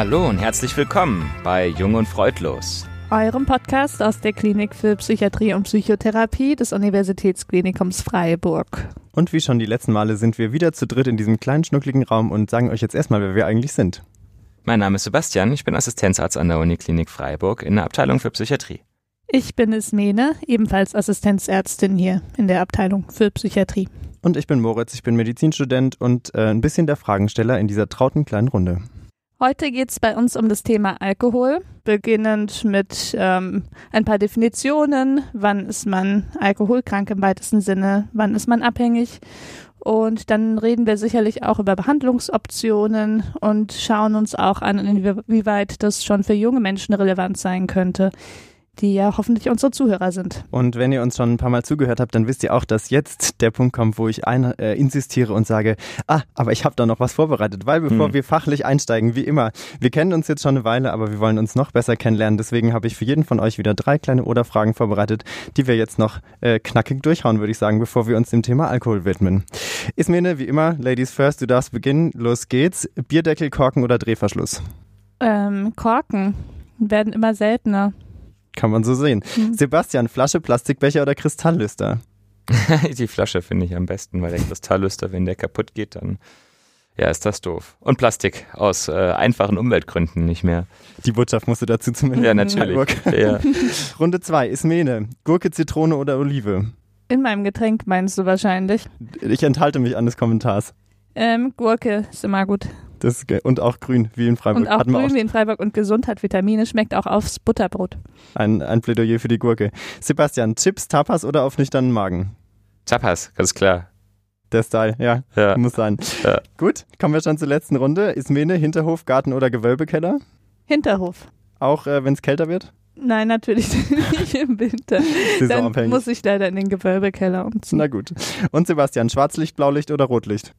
Hallo und herzlich willkommen bei Jung und Freudlos. Eurem Podcast aus der Klinik für Psychiatrie und Psychotherapie des Universitätsklinikums Freiburg. Und wie schon die letzten Male sind wir wieder zu dritt in diesem kleinen schnuckligen Raum und sagen euch jetzt erstmal, wer wir eigentlich sind. Mein Name ist Sebastian, ich bin Assistenzarzt an der Uniklinik Freiburg in der Abteilung für Psychiatrie. Ich bin Ismene, ebenfalls Assistenzärztin hier in der Abteilung für Psychiatrie. Und ich bin Moritz, ich bin Medizinstudent und äh, ein bisschen der Fragensteller in dieser trauten kleinen Runde. Heute geht es bei uns um das Thema Alkohol, beginnend mit ähm, ein paar Definitionen. Wann ist man alkoholkrank im weitesten Sinne? Wann ist man abhängig? Und dann reden wir sicherlich auch über Behandlungsoptionen und schauen uns auch an, inwieweit das schon für junge Menschen relevant sein könnte die ja hoffentlich unsere Zuhörer sind. Und wenn ihr uns schon ein paar Mal zugehört habt, dann wisst ihr auch, dass jetzt der Punkt kommt, wo ich ein, äh, insistiere und sage, ah, aber ich habe da noch was vorbereitet, weil bevor hm. wir fachlich einsteigen, wie immer, wir kennen uns jetzt schon eine Weile, aber wir wollen uns noch besser kennenlernen. Deswegen habe ich für jeden von euch wieder drei kleine Oder-Fragen vorbereitet, die wir jetzt noch äh, knackig durchhauen, würde ich sagen, bevor wir uns dem Thema Alkohol widmen. Ismene, wie immer, Ladies first, du darfst beginnen. Los geht's. Bierdeckel, Korken oder Drehverschluss? Ähm, Korken werden immer seltener. Kann man so sehen. Mhm. Sebastian, Flasche, Plastikbecher oder Kristalllüster? die Flasche finde ich am besten, weil der Kristalllüster, wenn der kaputt geht, dann ja, ist das doof. Und Plastik aus äh, einfachen Umweltgründen nicht mehr. Die Botschaft musste dazu zumindest. Ja, natürlich. Ja. Runde 2, Ismene. Gurke, Zitrone oder Olive? In meinem Getränk meinst du wahrscheinlich. Ich enthalte mich an des Kommentars. Ähm, Gurke ist immer gut. Das und auch grün, wie in Freiburg. Und auch grün auch wie in Freiburg und gesund hat Vitamine, schmeckt auch aufs Butterbrot. Ein, ein Plädoyer für die Gurke. Sebastian, Chips, Tapas oder auf nüchternen Magen? Tapas, ganz klar. Der Style, ja, ja. muss sein. Ja. Gut, kommen wir schon zur letzten Runde. Ismene, Hinterhof, Garten oder Gewölbekeller? Hinterhof. Auch äh, wenn es kälter wird? Nein, natürlich nicht im Winter. Dann muss ich leider in den Gewölbekeller umziehen. Na gut. Und Sebastian, Schwarzlicht, Blaulicht oder Rotlicht?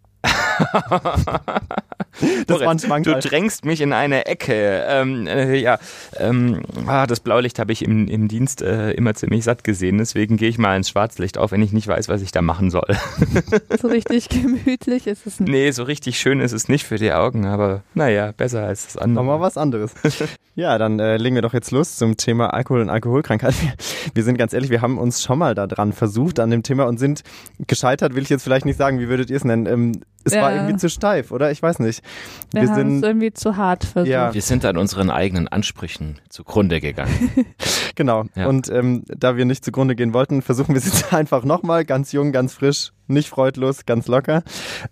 das Moritz, du drängst mich in eine Ecke. Ähm, äh, ja, ähm, ah, das Blaulicht habe ich im, im Dienst äh, immer ziemlich satt gesehen, deswegen gehe ich mal ins Schwarzlicht auf, wenn ich nicht weiß, was ich da machen soll. so richtig gemütlich ist es nicht. Nee, so richtig schön ist es nicht für die Augen, aber naja, besser als das andere. Nochmal was anderes. ja, dann äh, legen wir doch jetzt los zum Thema Alkohol und Alkoholkrankheit. Wir, wir sind ganz ehrlich, wir haben uns schon mal daran versucht, an dem Thema und sind gescheitert, will ich jetzt vielleicht nicht sagen, wie würdet ihr es nennen? Ähm, es ja. war irgendwie zu steif, oder? Ich weiß nicht. Wir, wir sind irgendwie zu hart versucht. Ja. Wir sind an unseren eigenen Ansprüchen zugrunde gegangen. genau. Ja. Und ähm, da wir nicht zugrunde gehen wollten, versuchen wir es jetzt einfach nochmal, ganz jung, ganz frisch, nicht freudlos, ganz locker.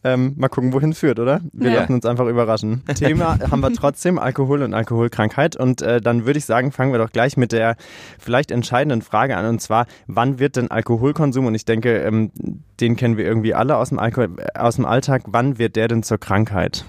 Ähm, mal gucken, wohin es führt, oder? Wir ja. lassen uns einfach überraschen. Thema haben wir trotzdem Alkohol und Alkoholkrankheit. Und äh, dann würde ich sagen, fangen wir doch gleich mit der vielleicht entscheidenden Frage an. Und zwar, wann wird denn Alkoholkonsum, und ich denke, ähm, den kennen wir irgendwie alle aus dem, Alkohol, äh, aus dem Alltag, wann wird der denn zur Krankheit?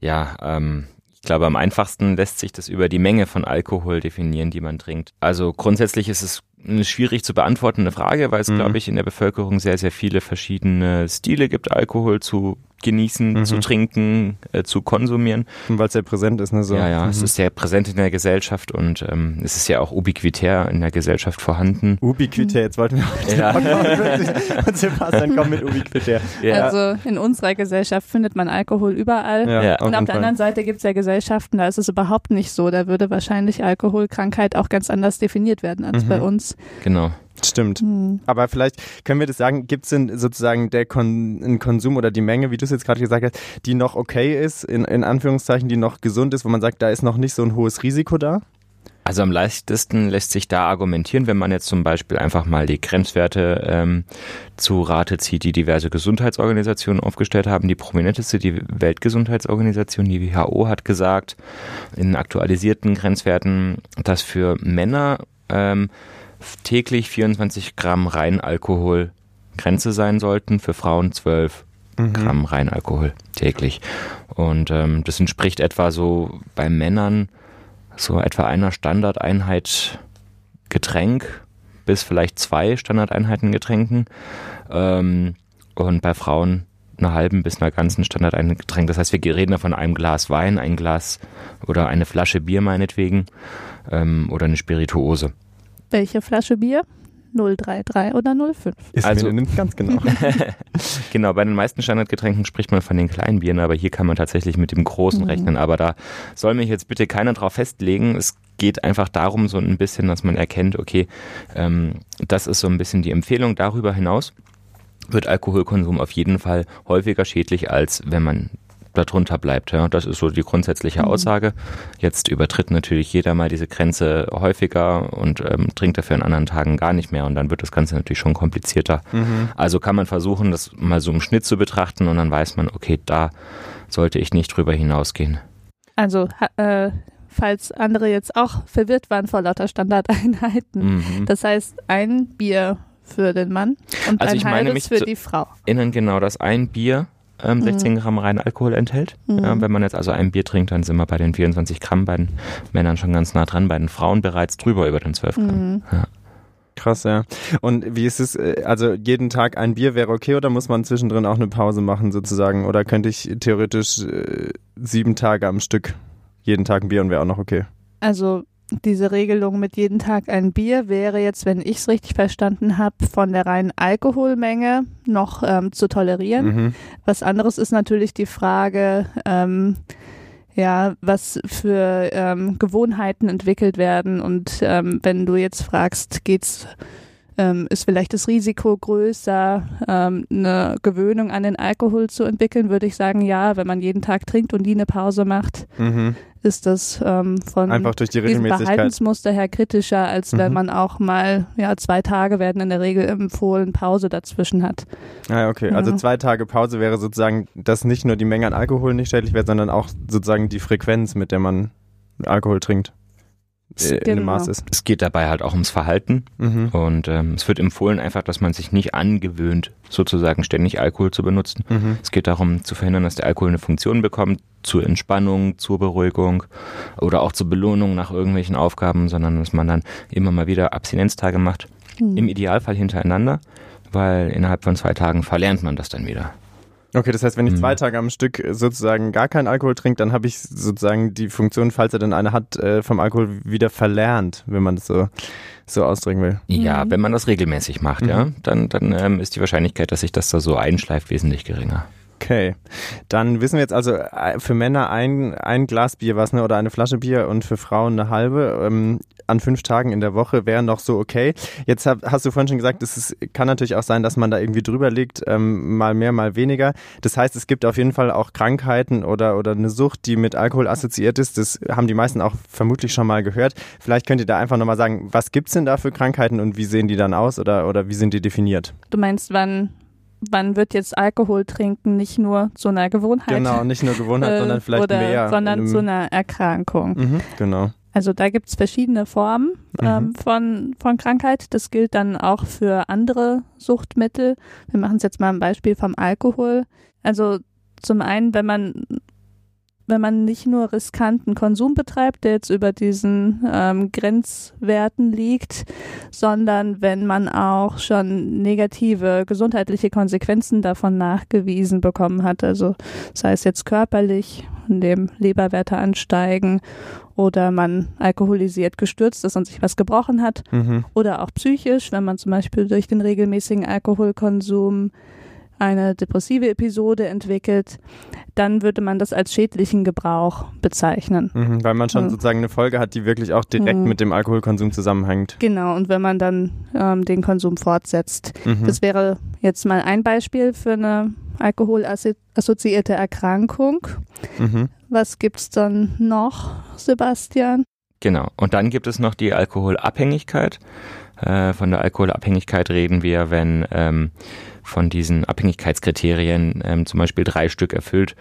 Ja, ähm, ich glaube, am einfachsten lässt sich das über die Menge von Alkohol definieren, die man trinkt. Also grundsätzlich ist es eine schwierig zu beantwortende Frage, weil es, mhm. glaube ich, in der Bevölkerung sehr, sehr viele verschiedene Stile gibt, Alkohol zu genießen, mhm. zu trinken, äh, zu konsumieren. Weil es sehr präsent ist, ne? So. Ja, ja, mhm. es ist sehr präsent in der Gesellschaft und ähm, es ist ja auch ubiquitär in der Gesellschaft vorhanden. Ubiquitär, jetzt wollten wir auch ja. und Sebastian kommt mit ubiquitär. Ja. Also in unserer Gesellschaft findet man Alkohol überall. Ja, ja. Und auf, auf der anderen Seite gibt es ja Gesellschaften, da ist es überhaupt nicht so. Da würde wahrscheinlich Alkoholkrankheit auch ganz anders definiert werden als mhm. bei uns. Genau. Stimmt. Mhm. Aber vielleicht können wir das sagen, gibt es denn sozusagen der Kon Konsum oder die Menge, wie du es jetzt gerade gesagt hast, die noch okay ist, in, in Anführungszeichen, die noch gesund ist, wo man sagt, da ist noch nicht so ein hohes Risiko da? Also am leichtesten lässt sich da argumentieren, wenn man jetzt zum Beispiel einfach mal die Grenzwerte ähm, zu Rate zieht, die diverse Gesundheitsorganisationen aufgestellt haben. Die prominenteste, die Weltgesundheitsorganisation, die WHO, hat gesagt, in aktualisierten Grenzwerten, dass für Männer ähm, täglich 24 Gramm Reinalkohol Grenze sein sollten, für Frauen 12 mhm. Gramm Reinalkohol täglich. Und ähm, das entspricht etwa so bei Männern so etwa einer Standardeinheit Getränk bis vielleicht zwei Standardeinheiten Getränken. Ähm, und bei Frauen einer halben bis einer ganzen Standardeinheit Getränk. Das heißt, wir reden da von einem Glas Wein, ein Glas oder eine Flasche Bier meinetwegen ähm, oder eine Spirituose. Welche Flasche Bier? 033 oder 05? Ist also, ganz genau. Genau, bei den meisten Standardgetränken spricht man von den kleinen Bieren, aber hier kann man tatsächlich mit dem großen mhm. rechnen. Aber da soll mich jetzt bitte keiner drauf festlegen. Es geht einfach darum, so ein bisschen, dass man erkennt, okay, ähm, das ist so ein bisschen die Empfehlung. Darüber hinaus wird Alkoholkonsum auf jeden Fall häufiger schädlich, als wenn man darunter bleibt. Ja. Das ist so die grundsätzliche mhm. Aussage. Jetzt übertritt natürlich jeder mal diese Grenze häufiger und ähm, trinkt dafür an anderen Tagen gar nicht mehr und dann wird das Ganze natürlich schon komplizierter. Mhm. Also kann man versuchen, das mal so im Schnitt zu betrachten und dann weiß man, okay, da sollte ich nicht drüber hinausgehen. Also äh, falls andere jetzt auch verwirrt waren vor lauter Standardeinheiten. Mhm. Das heißt, ein Bier für den Mann und also ein halbes für die Frau. Innen genau, dass ein Bier ähm, 16 mhm. Gramm reinen Alkohol enthält. Mhm. Ja, wenn man jetzt also ein Bier trinkt, dann sind wir bei den 24 Gramm, bei den Männern schon ganz nah dran, bei den Frauen bereits drüber über den 12 Gramm. Mhm. Ja. Krass, ja. Und wie ist es, äh, also jeden Tag ein Bier wäre okay oder muss man zwischendrin auch eine Pause machen sozusagen? Oder könnte ich theoretisch äh, sieben Tage am Stück jeden Tag ein Bier und wäre auch noch okay? Also diese Regelung mit jeden Tag ein Bier wäre jetzt, wenn ich es richtig verstanden habe, von der reinen Alkoholmenge noch ähm, zu tolerieren. Mhm. Was anderes ist natürlich die Frage, ähm, ja, was für ähm, Gewohnheiten entwickelt werden und ähm, wenn du jetzt fragst, geht's ähm, ist vielleicht das Risiko größer, ähm, eine Gewöhnung an den Alkohol zu entwickeln, würde ich sagen, ja, wenn man jeden Tag trinkt und nie eine Pause macht, mhm. ist das ähm, von Einfach durch die diesem Verhaltensmuster her kritischer, als mhm. wenn man auch mal, ja, zwei Tage werden in der Regel empfohlen, Pause dazwischen hat. Ah, okay. Also ja. zwei Tage Pause wäre sozusagen, dass nicht nur die Menge an Alkohol nicht schädlich wird, sondern auch sozusagen die Frequenz, mit der man Alkohol trinkt äh, in dem Maß genau. ist. Es geht dabei halt auch ums Verhalten mhm. und ähm, es wird empfohlen einfach, dass man sich nicht angewöhnt, sozusagen ständig Alkohol zu benutzen. Mhm. Es geht darum zu verhindern, dass der Alkohol eine Funktion bekommt zur Entspannung, zur Beruhigung oder auch zur Belohnung nach irgendwelchen Aufgaben, sondern dass man dann immer mal wieder Abstinenztage macht. Mhm. Im Idealfall hintereinander, weil innerhalb von zwei Tagen verlernt man das dann wieder. Okay, das heißt, wenn ich mhm. zwei Tage am Stück sozusagen gar keinen Alkohol trinke, dann habe ich sozusagen die Funktion, falls er denn eine hat, äh, vom Alkohol wieder verlernt, wenn man das so, so ausdrücken will. Ja, mhm. wenn man das regelmäßig macht, mhm. ja, dann, dann ähm, ist die Wahrscheinlichkeit, dass sich das da so einschleift, wesentlich geringer. Okay, dann wissen wir jetzt also äh, für Männer ein, ein Glas Bier was ne, oder eine Flasche Bier und für Frauen eine halbe ähm, an fünf Tagen in der Woche wäre noch so okay. Jetzt hab, hast du vorhin schon gesagt, es ist, kann natürlich auch sein, dass man da irgendwie drüber liegt, ähm, mal mehr, mal weniger. Das heißt, es gibt auf jeden Fall auch Krankheiten oder, oder eine Sucht, die mit Alkohol assoziiert ist. Das haben die meisten auch vermutlich schon mal gehört. Vielleicht könnt ihr da einfach nochmal sagen, was gibt's denn da für Krankheiten und wie sehen die dann aus oder, oder wie sind die definiert? Du meinst, wann wann wird jetzt Alkohol trinken nicht nur zu einer Gewohnheit? Genau, nicht nur Gewohnheit, äh, sondern vielleicht oder, mehr. Sondern zu einer Erkrankung. Mhm, genau. Also da gibt es verschiedene Formen ähm, mhm. von, von Krankheit. Das gilt dann auch für andere Suchtmittel. Wir machen es jetzt mal ein Beispiel vom Alkohol. Also zum einen, wenn man wenn man nicht nur riskanten Konsum betreibt, der jetzt über diesen ähm, Grenzwerten liegt, sondern wenn man auch schon negative gesundheitliche Konsequenzen davon nachgewiesen bekommen hat. Also sei es jetzt körperlich, indem Leberwerte ansteigen oder man alkoholisiert gestürzt ist und sich was gebrochen hat mhm. oder auch psychisch, wenn man zum Beispiel durch den regelmäßigen Alkoholkonsum eine depressive Episode entwickelt, dann würde man das als schädlichen Gebrauch bezeichnen. Mhm, weil man schon mhm. sozusagen eine Folge hat, die wirklich auch direkt mhm. mit dem Alkoholkonsum zusammenhängt. Genau, und wenn man dann ähm, den Konsum fortsetzt. Mhm. Das wäre jetzt mal ein Beispiel für eine alkoholassoziierte Erkrankung. Mhm. Was gibt es dann noch, Sebastian? Genau, und dann gibt es noch die Alkoholabhängigkeit. Äh, von der Alkoholabhängigkeit reden wir, wenn ähm, von diesen Abhängigkeitskriterien ähm, zum Beispiel drei Stück erfüllt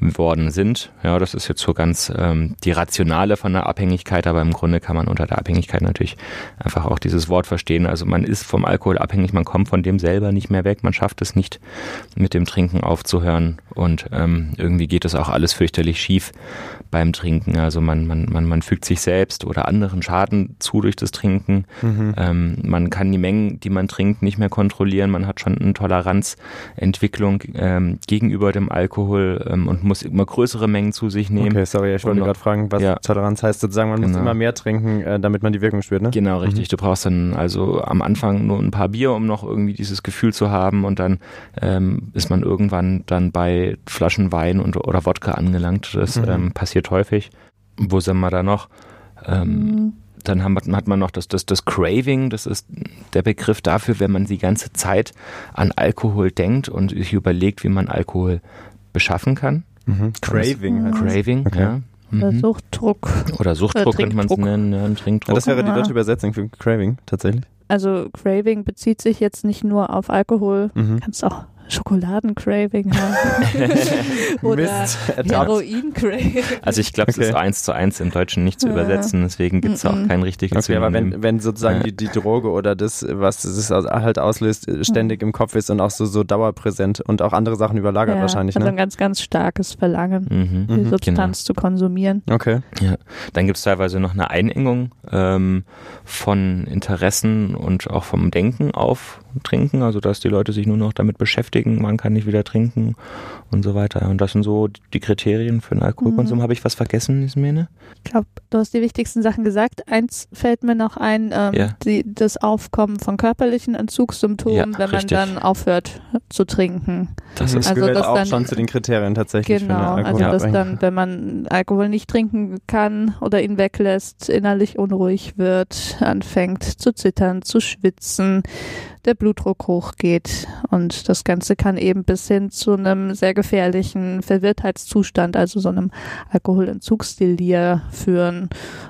worden sind. Ja, das ist jetzt so ganz ähm, die Rationale von der Abhängigkeit, aber im Grunde kann man unter der Abhängigkeit natürlich einfach auch dieses Wort verstehen. Also man ist vom Alkohol abhängig, man kommt von dem selber nicht mehr weg, man schafft es nicht mit dem Trinken aufzuhören und ähm, irgendwie geht das auch alles fürchterlich schief beim Trinken. Also man, man, man, man fügt sich selbst oder anderen Schaden zu durch das Trinken. Mhm. Ähm, man kann die Mengen, die man trinkt, nicht mehr kontrollieren. Man hat schon einen Toleranzentwicklung ähm, gegenüber dem Alkohol ähm, und muss immer größere Mengen zu sich nehmen. Okay, sorry, ich wollte gerade fragen, was ja, Toleranz heißt. Sozusagen, man genau. muss immer mehr trinken, äh, damit man die Wirkung spürt, ne? Genau, richtig. Mhm. Du brauchst dann also am Anfang nur ein paar Bier, um noch irgendwie dieses Gefühl zu haben und dann ähm, ist man irgendwann dann bei Flaschen Wein und, oder Wodka angelangt. Das mhm. ähm, passiert häufig. Wo sind wir da noch? Ähm, mhm dann hat man noch das, das, das Craving, das ist der Begriff dafür, wenn man die ganze Zeit an Alkohol denkt und sich überlegt, wie man Alkohol beschaffen kann. Mhm. Craving. Craving, okay. ja. Oder mhm. Suchtdruck. Oder Suchtdruck könnte man es nennen, ja, ein Trinkdruck. Ja, das wäre die deutsche Übersetzung für Craving, tatsächlich. Also Craving bezieht sich jetzt nicht nur auf Alkohol, mhm. kannst auch Schokoladencraving haben. Oder Heroin-Craving. Also ich glaube, es okay. ist eins zu eins im Deutschen nicht zu übersetzen, deswegen gibt es mm -mm. auch kein richtiges Okay, aber wenn, wenn sozusagen ja. die, die Droge oder das, was es halt auslöst, äh, ständig im Kopf ist und auch so, so dauerpräsent und auch andere Sachen überlagert ja, wahrscheinlich. Also ne? ein ganz, ganz starkes Verlangen, mhm. die mhm, Substanz genau. zu konsumieren. Okay. Ja. Dann gibt es teilweise noch eine Einengung ähm, von Interessen und auch vom Denken auf Trinken, also dass die Leute sich nur noch damit beschäftigen, man kann nicht wieder trinken und so weiter. Und das sind so die Kriterien für einen Alkoholkonsum. Mhm. Habe ich was vergessen, Ismene? Ich glaube, du hast die wichtigsten Sachen gesagt. Eins fällt mir noch ein, ähm, ja. die, das Aufkommen von körperlichen Entzugssymptomen, ja, wenn richtig. man dann aufhört zu trinken. Das ist, also gehört das auch dann, schon zu den Kriterien tatsächlich. Genau, also dass dann, wenn man Alkohol nicht trinken kann oder ihn weglässt, innerlich unruhig wird, anfängt zu zittern, zu schwitzen, der Blutdruck hochgeht. Und das Ganze kann eben bis hin zu einem sehr gefährlichen Verwirrtheitszustand, also so einem Alkoholentzugsdelir führen,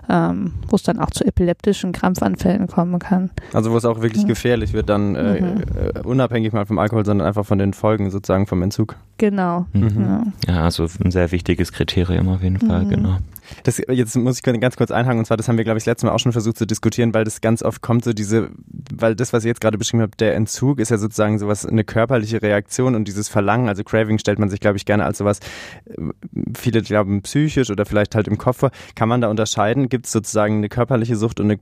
ähm, wo es dann auch zu epileptischen Krampfanfällen kommen kann. Also wo es auch wirklich ja. gefährlich wird, dann äh, mhm. äh, unabhängig mal vom Alkohol, sondern einfach von den Folgen sozusagen vom Entzug. Genau. Mhm. Ja. ja, also ein sehr wichtiges Kriterium auf jeden Fall, mhm. genau. Das, jetzt muss ich ganz kurz einhaken, und zwar, das haben wir, glaube ich, das letzte Mal auch schon versucht zu diskutieren, weil das ganz oft kommt, so diese, weil das, was ich jetzt gerade beschrieben habe, der Entzug ist ja sozusagen sowas, eine körperliche Reaktion und dieses Verlangen, also Craving stellt man sich, glaube ich, gerne als sowas, äh, viele glauben psychisch oder vielleicht halt im Kopf vor. Kann man da unterscheiden? Gibt es sozusagen eine körperliche Sucht und eine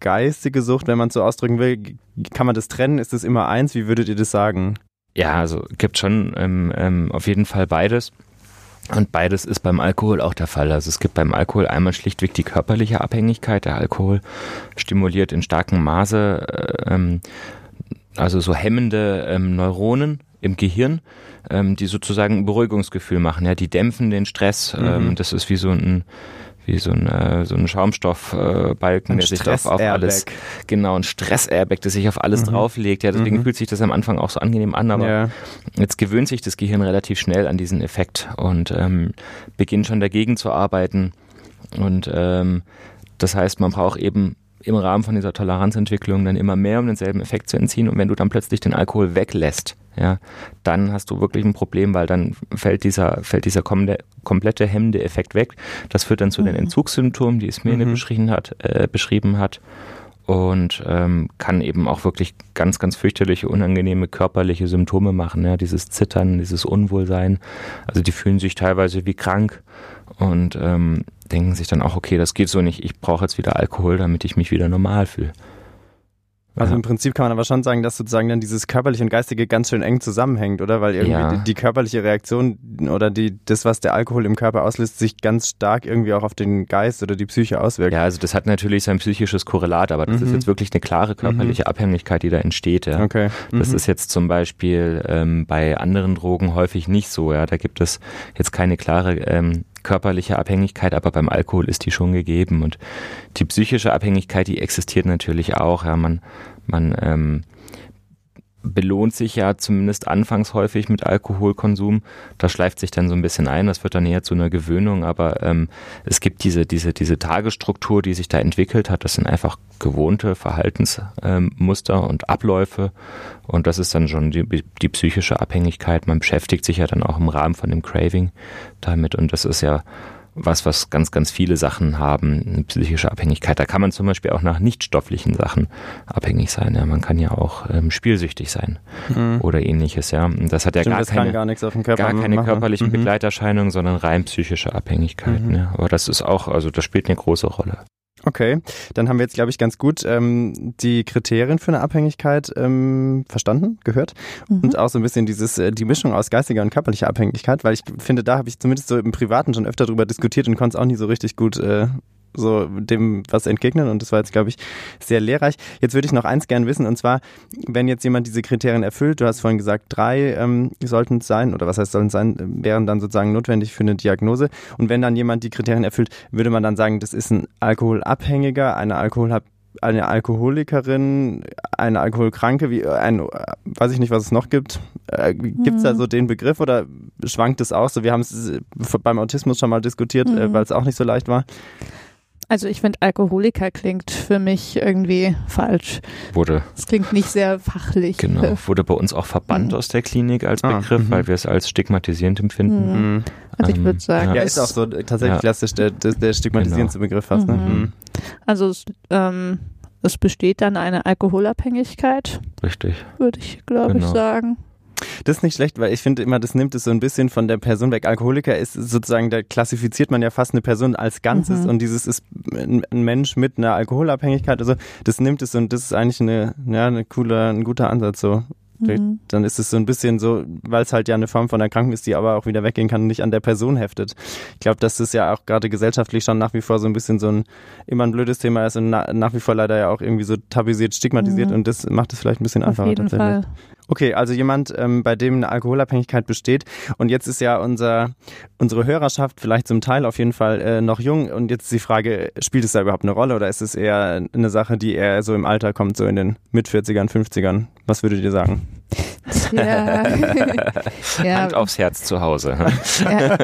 geistige Sucht, wenn man es so ausdrücken will? Kann man das trennen? Ist das immer eins? Wie würdet ihr das sagen? Ja, also gibt schon ähm, ähm, auf jeden Fall beides. Und beides ist beim Alkohol auch der Fall. Also es gibt beim Alkohol einmal schlichtweg die körperliche Abhängigkeit. Der Alkohol stimuliert in starkem Maße, äh, ähm, also so hemmende ähm, Neuronen im Gehirn, ähm, die sozusagen ein Beruhigungsgefühl machen. Ja, die dämpfen den Stress. Mhm. Ähm, das ist wie so ein wie so ein, äh, so ein Schaumstoffbalken, äh, der sich auf, auf alles, genau, ein Stress-Airbag, der sich auf alles mhm. drauflegt. Ja, deswegen mhm. fühlt sich das am Anfang auch so angenehm an, aber ja. jetzt gewöhnt sich das Gehirn relativ schnell an diesen Effekt und ähm, beginnt schon dagegen zu arbeiten. Und ähm, das heißt, man braucht eben im Rahmen von dieser Toleranzentwicklung dann immer mehr, um denselben Effekt zu entziehen. Und wenn du dann plötzlich den Alkohol weglässt, ja, dann hast du wirklich ein Problem, weil dann fällt dieser, fällt dieser komplette hemmende Effekt weg. Das führt dann zu mhm. den Entzugssymptomen, die Ismene mhm. beschrieben hat, äh, beschrieben hat und ähm, kann eben auch wirklich ganz, ganz fürchterliche, unangenehme körperliche Symptome machen. Ja, dieses Zittern, dieses Unwohlsein. Also die fühlen sich teilweise wie krank und ähm, denken sich dann auch, okay, das geht so nicht, ich brauche jetzt wieder Alkohol, damit ich mich wieder normal fühle. Also ja. im Prinzip kann man aber schon sagen, dass sozusagen dann dieses körperliche und geistige ganz schön eng zusammenhängt, oder? Weil irgendwie ja. die, die, körperliche Reaktion oder die, das, was der Alkohol im Körper auslöst, sich ganz stark irgendwie auch auf den Geist oder die Psyche auswirkt. Ja, also das hat natürlich sein psychisches Korrelat, aber das mhm. ist jetzt wirklich eine klare körperliche mhm. Abhängigkeit, die da entsteht. Ja. Okay. Mhm. Das ist jetzt zum Beispiel ähm, bei anderen Drogen häufig nicht so. Ja, da gibt es jetzt keine klare ähm, körperliche Abhängigkeit, aber beim Alkohol ist die schon gegeben. Und die psychische Abhängigkeit, die existiert natürlich auch. Ja, man, man ähm, belohnt sich ja zumindest anfangs häufig mit Alkoholkonsum. Das schleift sich dann so ein bisschen ein, das wird dann eher zu einer Gewöhnung, aber ähm, es gibt diese, diese, diese Tagesstruktur, die sich da entwickelt hat. Das sind einfach gewohnte Verhaltensmuster ähm, und Abläufe und das ist dann schon die, die psychische Abhängigkeit. Man beschäftigt sich ja dann auch im Rahmen von dem Craving damit und das ist ja was, was ganz, ganz viele Sachen haben, eine psychische Abhängigkeit. Da kann man zum Beispiel auch nach nichtstofflichen Sachen abhängig sein. Ja, man kann ja auch ähm, spielsüchtig sein mhm. oder ähnliches. Ja, und das hat ja Stimmt, gar keine, gar, gar keine körperlichen mhm. Begleiterscheinungen, sondern rein psychische Abhängigkeiten. Mhm. Ja. Aber das ist auch, also das spielt eine große Rolle. Okay, dann haben wir jetzt, glaube ich, ganz gut ähm, die Kriterien für eine Abhängigkeit ähm, verstanden, gehört mhm. und auch so ein bisschen dieses äh, die Mischung aus geistiger und körperlicher Abhängigkeit, weil ich finde, da habe ich zumindest so im Privaten schon öfter drüber diskutiert und konnte es auch nie so richtig gut äh, so dem was entgegnen und das war jetzt, glaube ich, sehr lehrreich. Jetzt würde ich noch eins gern wissen und zwar, wenn jetzt jemand diese Kriterien erfüllt, du hast vorhin gesagt, drei ähm, sollten es sein oder was heißt sollen es sein, wären dann sozusagen notwendig für eine Diagnose und wenn dann jemand die Kriterien erfüllt, würde man dann sagen, das ist ein Alkoholabhängiger, eine Alkohol eine Alkoholikerin, eine Alkoholkranke, wie ein, weiß ich nicht, was es noch gibt. Äh, gibt es da mhm. so den Begriff oder schwankt es auch so? Wir haben es beim Autismus schon mal diskutiert, äh, mhm. weil es auch nicht so leicht war. Also ich finde Alkoholiker klingt für mich irgendwie falsch. Wurde. Es klingt nicht sehr fachlich. Genau. Wurde bei uns auch verbannt mhm. aus der Klinik als ah, Begriff, ah, weil wir es als stigmatisierend empfinden. Mhm. Also ich würde ähm, sagen. Ja, ist auch so tatsächlich ja. klassisch der, der stigmatisierendste genau. Begriff fast. Ne? Mhm. Mhm. Also es, ähm, es besteht dann eine Alkoholabhängigkeit. Richtig. Würde ich, glaube genau. ich, sagen. Das ist nicht schlecht, weil ich finde immer, das nimmt es so ein bisschen von der Person weg. Alkoholiker ist sozusagen, da klassifiziert man ja fast eine Person als Ganzes mhm. und dieses ist ein Mensch mit einer Alkoholabhängigkeit. Also das nimmt es und das ist eigentlich eine, ja, eine coole, ein guter Ansatz so. Mhm. Dann ist es so ein bisschen so, weil es halt ja eine Form von Erkrankung ist, die aber auch wieder weggehen kann und nicht an der Person heftet. Ich glaube, dass das ja auch gerade gesellschaftlich schon nach wie vor so ein bisschen so ein immer ein blödes Thema ist und na, nach wie vor leider ja auch irgendwie so tabuisiert, stigmatisiert mhm. und das macht es vielleicht ein bisschen einfacher. Auf jeden Fall. Okay, also jemand, ähm, bei dem eine Alkoholabhängigkeit besteht. Und jetzt ist ja unser, unsere Hörerschaft vielleicht zum Teil auf jeden Fall äh, noch jung. Und jetzt die Frage, spielt es da überhaupt eine Rolle oder ist es eher eine Sache, die eher so im Alter kommt, so in den Mit-40ern, 50ern? Was würdet ihr sagen? Ja. ja. Hand aufs Herz zu Hause. Ja, ja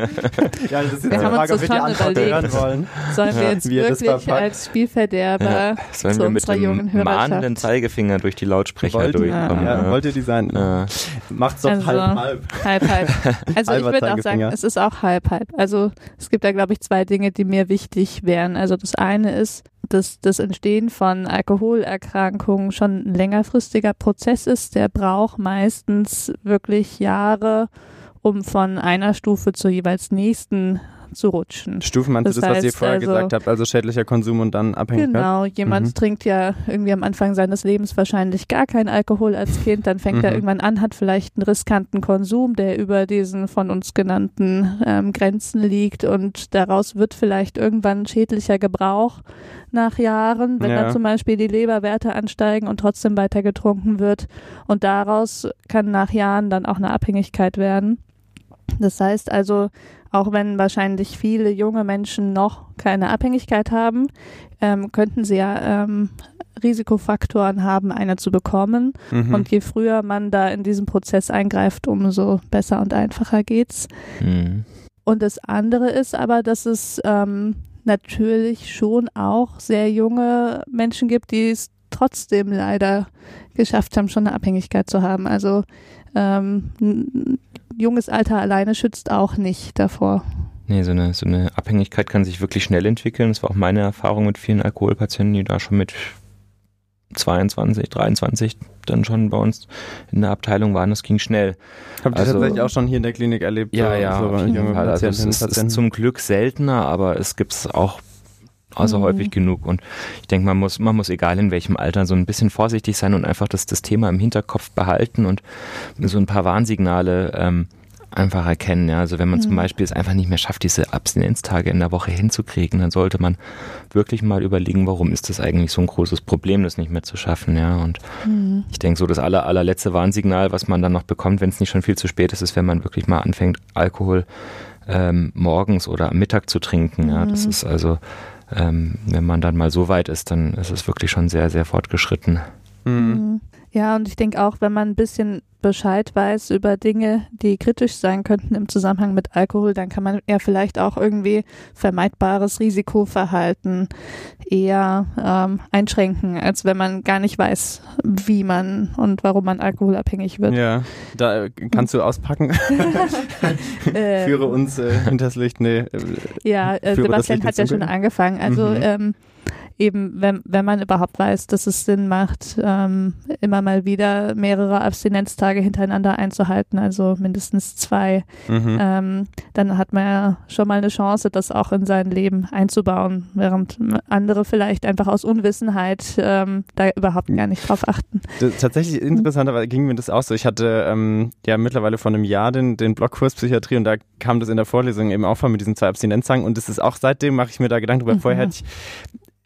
das ist jetzt wir eine Frage, ob wir die Antwort hören wollen. Sollen wir jetzt wir wirklich als Spielverderber ja. Sollen zu wir mit dem mahnenden Zeigefinger durch die Lautsprecher Wollt, durchkommen? Ja, Wollt ihr die sein? Ja. Macht's doch also, halb, halb. Halb, halb. Also ich würde auch sagen, es ist auch halb, halb. Also es gibt da, glaube ich, zwei Dinge, die mir wichtig wären. Also das eine ist, dass das Entstehen von Alkoholerkrankungen schon ein längerfristiger Prozess ist. Der braucht meistens wirklich Jahre, um von einer Stufe zur jeweils nächsten zu rutschen. Stufen meinst das das, was ihr vorher also, gesagt habt, also schädlicher Konsum und dann Abhängigkeit? Genau, jemand mhm. trinkt ja irgendwie am Anfang seines Lebens wahrscheinlich gar keinen Alkohol als Kind, dann fängt mhm. er irgendwann an, hat vielleicht einen riskanten Konsum, der über diesen von uns genannten ähm, Grenzen liegt und daraus wird vielleicht irgendwann schädlicher Gebrauch nach Jahren, wenn ja. dann zum Beispiel die Leberwerte ansteigen und trotzdem weiter getrunken wird und daraus kann nach Jahren dann auch eine Abhängigkeit werden. Das heißt also, auch wenn wahrscheinlich viele junge Menschen noch keine Abhängigkeit haben, ähm, könnten sie ja ähm, Risikofaktoren haben, eine zu bekommen. Mhm. Und je früher man da in diesen Prozess eingreift, umso besser und einfacher geht's. Mhm. Und das andere ist aber, dass es ähm, natürlich schon auch sehr junge Menschen gibt, die es trotzdem leider geschafft haben, schon eine Abhängigkeit zu haben. Also ähm, junges Alter alleine schützt auch nicht davor. Nee, so eine, so eine Abhängigkeit kann sich wirklich schnell entwickeln. Das war auch meine Erfahrung mit vielen Alkoholpatienten, die da schon mit 22, 23 dann schon bei uns in der Abteilung waren. Das ging schnell. Habt ihr also, tatsächlich auch schon hier in der Klinik erlebt? Ja, ja, so auf jeden Fall. Also es ist, ist, zum Glück seltener, aber es gibt es auch also mhm. häufig genug. Und ich denke, man muss, man muss egal in welchem Alter so ein bisschen vorsichtig sein und einfach das, das Thema im Hinterkopf behalten und so ein paar Warnsignale ähm, einfach erkennen. Ja. Also wenn man mhm. zum Beispiel es einfach nicht mehr schafft, diese Abstinenztage in der Woche hinzukriegen, dann sollte man wirklich mal überlegen, warum ist das eigentlich so ein großes Problem, das nicht mehr zu schaffen. Ja. Und mhm. ich denke, so das aller, allerletzte Warnsignal, was man dann noch bekommt, wenn es nicht schon viel zu spät ist, ist, wenn man wirklich mal anfängt, Alkohol ähm, morgens oder am Mittag zu trinken. Ja. Das mhm. ist also ähm, wenn man dann mal so weit ist, dann ist es wirklich schon sehr, sehr fortgeschritten. Mhm. Ja, und ich denke auch, wenn man ein bisschen Bescheid weiß über Dinge, die kritisch sein könnten im Zusammenhang mit Alkohol, dann kann man ja vielleicht auch irgendwie vermeidbares Risikoverhalten eher ähm, einschränken, als wenn man gar nicht weiß, wie man und warum man alkoholabhängig wird. Ja, da kannst du auspacken. Ähm. Führe uns äh, hinters Licht. Nee, äh, ja, äh, Sebastian hat ja schon angefangen. Also mhm. ähm, eben, wenn, wenn man überhaupt weiß, dass es Sinn macht, ähm, immer mal wieder mehrere Abstinenztage hintereinander einzuhalten, also mindestens zwei, mhm. ähm, dann hat man ja schon mal eine Chance, das auch in sein Leben einzubauen, während andere vielleicht einfach aus Unwissenheit ähm, da überhaupt gar nicht drauf achten. Tatsächlich interessanterweise ging mir das auch so. Ich hatte ähm, ja mittlerweile vor einem Jahr den, den Blogkurs Psychiatrie und da kam das in der Vorlesung eben auch vor mit diesen zwei Abstinenztagen und das ist auch seitdem mache ich mir da Gedanken drüber. Mhm. Vorher hätte ich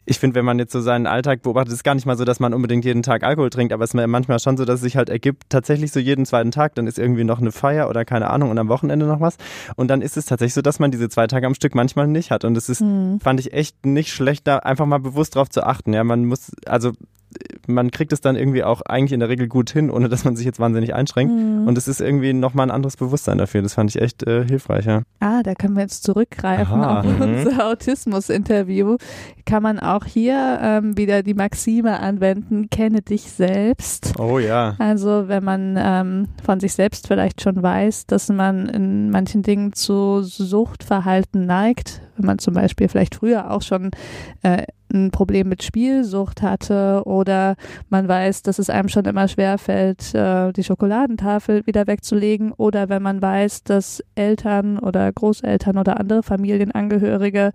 ich finde, wenn man jetzt so seinen Alltag beobachtet, ist gar nicht mal so, dass man unbedingt jeden Tag Alkohol trinkt, aber es ist manchmal schon so, dass es sich halt ergibt, tatsächlich so jeden zweiten Tag, dann ist irgendwie noch eine Feier oder keine Ahnung und am Wochenende noch was. Und dann ist es tatsächlich so, dass man diese zwei Tage am Stück manchmal nicht hat. Und es ist, mhm. fand ich echt nicht schlecht, da einfach mal bewusst drauf zu achten. Ja, man muss, also man kriegt es dann irgendwie auch eigentlich in der Regel gut hin, ohne dass man sich jetzt wahnsinnig einschränkt. Mhm. Und es ist irgendwie nochmal ein anderes Bewusstsein dafür. Das fand ich echt äh, hilfreich, ja. Ah, da können wir jetzt zurückgreifen Aha. auf mhm. unser Autismus-Interview. Kann man auch hier ähm, wieder die Maxime anwenden, kenne dich selbst. Oh ja. Also wenn man ähm, von sich selbst vielleicht schon weiß, dass man in manchen Dingen zu Suchtverhalten neigt, wenn man zum Beispiel vielleicht früher auch schon äh, ein Problem mit Spielsucht hatte oder man weiß, dass es einem schon immer schwerfällt, äh, die Schokoladentafel wieder wegzulegen oder wenn man weiß, dass Eltern oder Großeltern oder andere Familienangehörige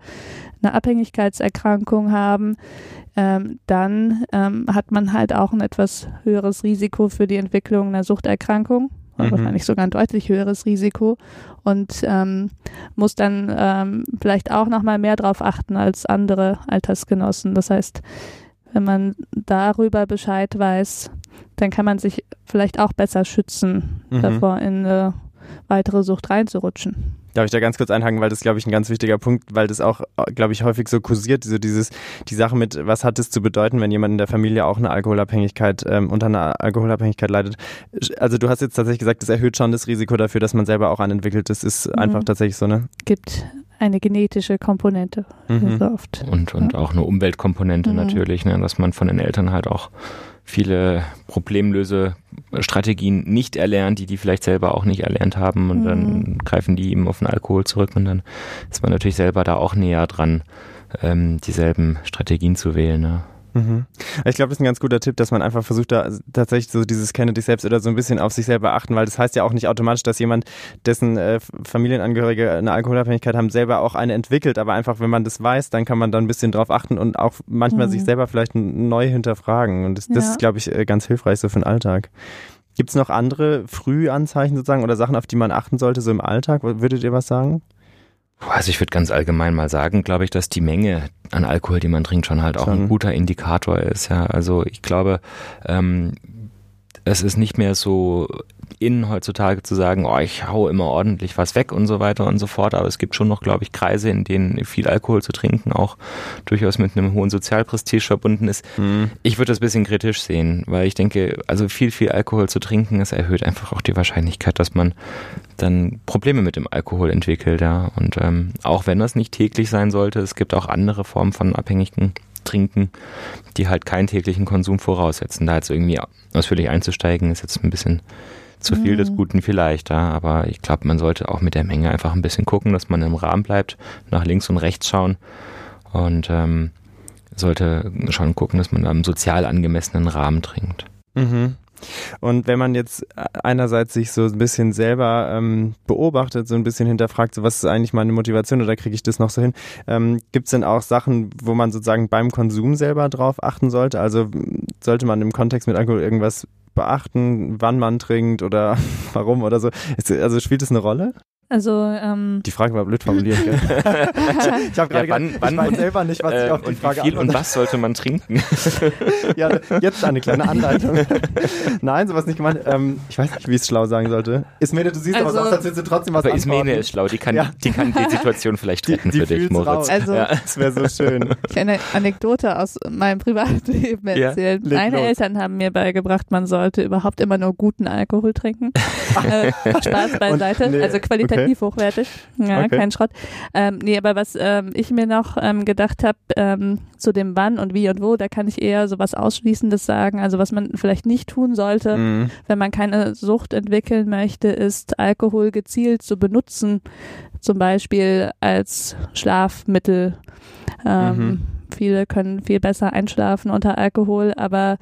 eine Abhängigkeitserkrankung haben, ähm, dann ähm, hat man halt auch ein etwas höheres Risiko für die Entwicklung einer Suchterkrankung mhm. wahrscheinlich sogar ein deutlich höheres Risiko und ähm, muss dann ähm, vielleicht auch nochmal mehr darauf achten als andere Altersgenossen. Das heißt, wenn man darüber Bescheid weiß, dann kann man sich vielleicht auch besser schützen, mhm. davor in eine weitere Sucht reinzurutschen. Darf ich da ganz kurz einhaken, weil das, glaube ich, ein ganz wichtiger Punkt, weil das auch, glaube ich, häufig so kursiert, so dieses, die Sache mit, was hat es zu bedeuten, wenn jemand in der Familie auch eine Alkoholabhängigkeit, ähm, unter einer Alkoholabhängigkeit leidet. Also du hast jetzt tatsächlich gesagt, das erhöht schon das Risiko dafür, dass man selber auch anentwickelt. Das ist mhm. einfach tatsächlich so, ne? Gibt eine genetische Komponente mhm. so oft. Und, und ja. auch eine Umweltkomponente mhm. natürlich, ne? dass man von den Eltern halt auch viele Problemlöse-Strategien nicht erlernt, die die vielleicht selber auch nicht erlernt haben und mhm. dann greifen die eben auf den Alkohol zurück und dann ist man natürlich selber da auch näher dran, ähm, dieselben Strategien zu wählen. Ne? Mhm. Ich glaube, das ist ein ganz guter Tipp, dass man einfach versucht, da tatsächlich so dieses Kenne dich selbst oder so ein bisschen auf sich selber achten, weil das heißt ja auch nicht automatisch, dass jemand, dessen äh, Familienangehörige eine Alkoholabhängigkeit haben, selber auch eine entwickelt. Aber einfach, wenn man das weiß, dann kann man da ein bisschen drauf achten und auch manchmal mhm. sich selber vielleicht neu hinterfragen. Und das, das ja. ist, glaube ich, äh, ganz hilfreich so für den Alltag. Gibt es noch andere Frühanzeichen sozusagen oder Sachen, auf die man achten sollte, so im Alltag? Würdet ihr was sagen? Also ich würde ganz allgemein mal sagen, glaube ich, dass die Menge an Alkohol, die man trinkt, schon halt auch ein guter Indikator ist. Ja, also ich glaube, ähm, es ist nicht mehr so in heutzutage zu sagen, oh, ich hau immer ordentlich was weg und so weiter und so fort. Aber es gibt schon noch, glaube ich, Kreise, in denen viel Alkohol zu trinken auch durchaus mit einem hohen Sozialprestige verbunden ist. Mhm. Ich würde das ein bisschen kritisch sehen, weil ich denke, also viel, viel Alkohol zu trinken, es erhöht einfach auch die Wahrscheinlichkeit, dass man dann Probleme mit dem Alkohol entwickelt. Ja. Und ähm, auch wenn das nicht täglich sein sollte, es gibt auch andere Formen von Abhängigen trinken, die halt keinen täglichen Konsum voraussetzen. Da jetzt irgendwie ausführlich einzusteigen, ist jetzt ein bisschen zu viel des mhm. Guten vielleicht, ja, aber ich glaube, man sollte auch mit der Menge einfach ein bisschen gucken, dass man im Rahmen bleibt, nach links und rechts schauen und ähm, sollte schon gucken, dass man einem sozial angemessenen Rahmen trinkt. Mhm. Und wenn man jetzt einerseits sich so ein bisschen selber ähm, beobachtet, so ein bisschen hinterfragt, so was ist eigentlich meine Motivation oder kriege ich das noch so hin, ähm, gibt es denn auch Sachen, wo man sozusagen beim Konsum selber drauf achten sollte? Also sollte man im Kontext mit Alkohol irgendwas beachten, wann man trinkt oder warum oder so? Also spielt es eine Rolle? Also ähm, die Frage war blöd formuliert. Gell? ich ich habe gerade ja, wann, gedacht, wann, ich weiß selber nicht, was äh, ich auf die Frage wie viel und was sollte man trinken? ja, jetzt eine kleine Anleitung. Nein, sowas nicht gemeint. Ähm, ich weiß nicht, wie ich es schlau sagen sollte. Ismene, du siehst also, aber so aus, als würdest du trotzdem was Aber Ismene ist schlau, die kann, ja. die kann die Situation vielleicht retten die, die für dich, Moritz. Raus. Also, ja. Das wäre so schön. Ich eine Anekdote aus meinem Privatleben erzählen. Ja, Meine los. Eltern haben mir beigebracht, man sollte überhaupt immer nur guten Alkohol trinken. äh, Spaß beiseite, nee, also qualitativ okay. Hochwertig. Ja, okay. kein Schrott. Ähm, nee, aber was ähm, ich mir noch ähm, gedacht habe, ähm, zu dem wann und wie und wo, da kann ich eher so was Ausschließendes sagen. Also was man vielleicht nicht tun sollte, mhm. wenn man keine Sucht entwickeln möchte, ist Alkohol gezielt zu benutzen, zum Beispiel als Schlafmittel. Ähm, mhm viele können viel besser einschlafen unter Alkohol, aber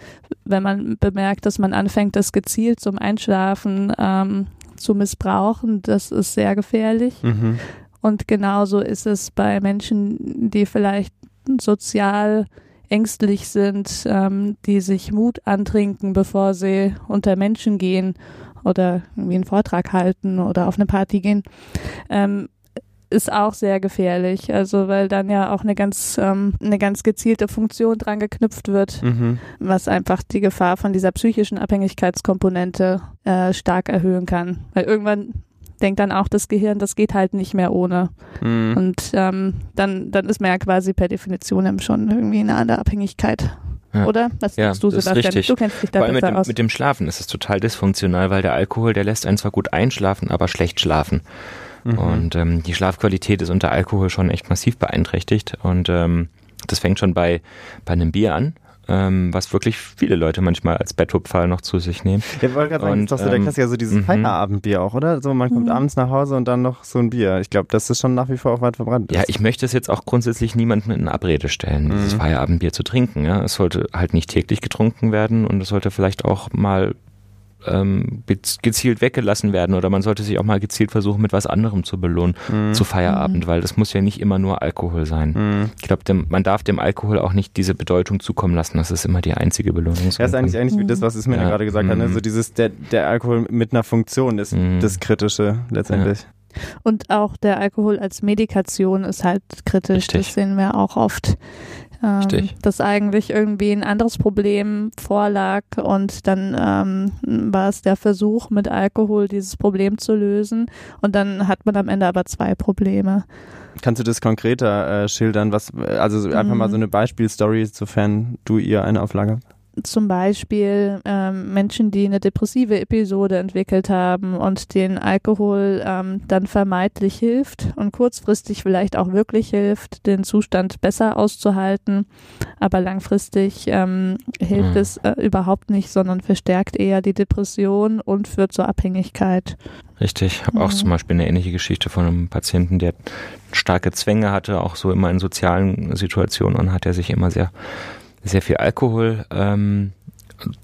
wenn man bemerkt, dass man anfängt, das gezielt zum Einschlafen ähm, zu missbrauchen, das ist sehr gefährlich. Mhm. Und genauso ist es bei Menschen, die vielleicht sozial ängstlich sind, ähm, die sich Mut antrinken, bevor sie unter Menschen gehen oder irgendwie einen Vortrag halten oder auf eine Party gehen. Ähm, ist auch sehr gefährlich. Also weil dann ja auch eine ganz ähm, eine ganz gezielte Funktion dran geknüpft wird, mhm. was einfach die Gefahr von dieser psychischen Abhängigkeitskomponente äh, stark erhöhen kann. Weil irgendwann denkt dann auch das Gehirn, das geht halt nicht mehr ohne. Mhm. Und ähm, dann, dann ist man ja quasi per Definition schon irgendwie in einer Abhängigkeit. Ja. Oder? Was ja, denkst du, Sebastian? Du kennst dich da allem mit dem, aus. mit dem Schlafen ist es total dysfunktional, weil der Alkohol, der lässt einen zwar gut einschlafen, aber schlecht schlafen. Mhm. Und ähm, die Schlafqualität ist unter Alkohol schon echt massiv beeinträchtigt. Und ähm, das fängt schon bei, bei einem Bier an ähm, was wirklich viele Leute manchmal als Betthupferl noch zu sich nehmen. Ja, ich wollte gerade sagen, das ist doch so der ähm, Klassiker, so dieses mhm. Feierabendbier auch, oder? So, man kommt mhm. abends nach Hause und dann noch so ein Bier. Ich glaube, das ist schon nach wie vor auch weit verbrannt. Ja, ich möchte es jetzt auch grundsätzlich niemandem in Abrede stellen, mhm. dieses Feierabendbier zu trinken. Ja? Es sollte halt nicht täglich getrunken werden und es sollte vielleicht auch mal ähm, gezielt weggelassen werden oder man sollte sich auch mal gezielt versuchen, mit was anderem zu belohnen mhm. zu Feierabend, mhm. weil das muss ja nicht immer nur Alkohol sein. Mhm. Ich glaube, man darf dem Alkohol auch nicht diese Bedeutung zukommen lassen. Das ist immer die einzige Belohnung. Ja, ist eigentlich eigentlich wie das, was Ismail ja. gerade gesagt hat. Ne? Mhm. So dieses der, der Alkohol mit einer Funktion ist mhm. das Kritische letztendlich. Ja. Und auch der Alkohol als Medikation ist halt kritisch. Richtig. Das sehen wir auch oft ähm, dass eigentlich irgendwie ein anderes Problem vorlag und dann ähm, war es der Versuch, mit Alkohol dieses Problem zu lösen und dann hat man am Ende aber zwei Probleme. Kannst du das konkreter äh, schildern? Was, also einfach mhm. mal so eine Beispielstory, sofern du ihr eine Auflage hast? Zum Beispiel ähm, Menschen, die eine depressive Episode entwickelt haben und den Alkohol ähm, dann vermeidlich hilft und kurzfristig vielleicht auch wirklich hilft, den Zustand besser auszuhalten, aber langfristig ähm, hilft mhm. es äh, überhaupt nicht, sondern verstärkt eher die Depression und führt zur Abhängigkeit. Richtig, ich habe mhm. auch zum Beispiel eine ähnliche Geschichte von einem Patienten, der starke Zwänge hatte, auch so immer in sozialen Situationen und hat er sich immer sehr sehr viel Alkohol ähm,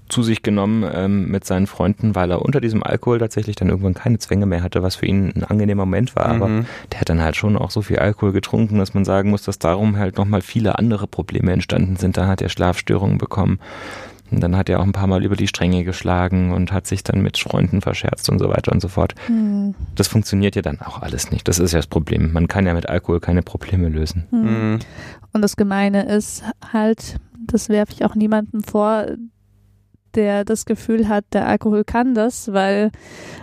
zu sich genommen ähm, mit seinen Freunden, weil er unter diesem Alkohol tatsächlich dann irgendwann keine Zwänge mehr hatte, was für ihn ein angenehmer Moment war. Mhm. Aber der hat dann halt schon auch so viel Alkohol getrunken, dass man sagen muss, dass darum halt nochmal viele andere Probleme entstanden sind. Da hat er Schlafstörungen bekommen. Und dann hat er auch ein paar Mal über die Stränge geschlagen und hat sich dann mit Freunden verscherzt und so weiter und so fort. Mhm. Das funktioniert ja dann auch alles nicht. Das ist ja das Problem. Man kann ja mit Alkohol keine Probleme lösen. Mhm. Und das Gemeine ist halt, das werfe ich auch niemandem vor, der das Gefühl hat, der Alkohol kann das, weil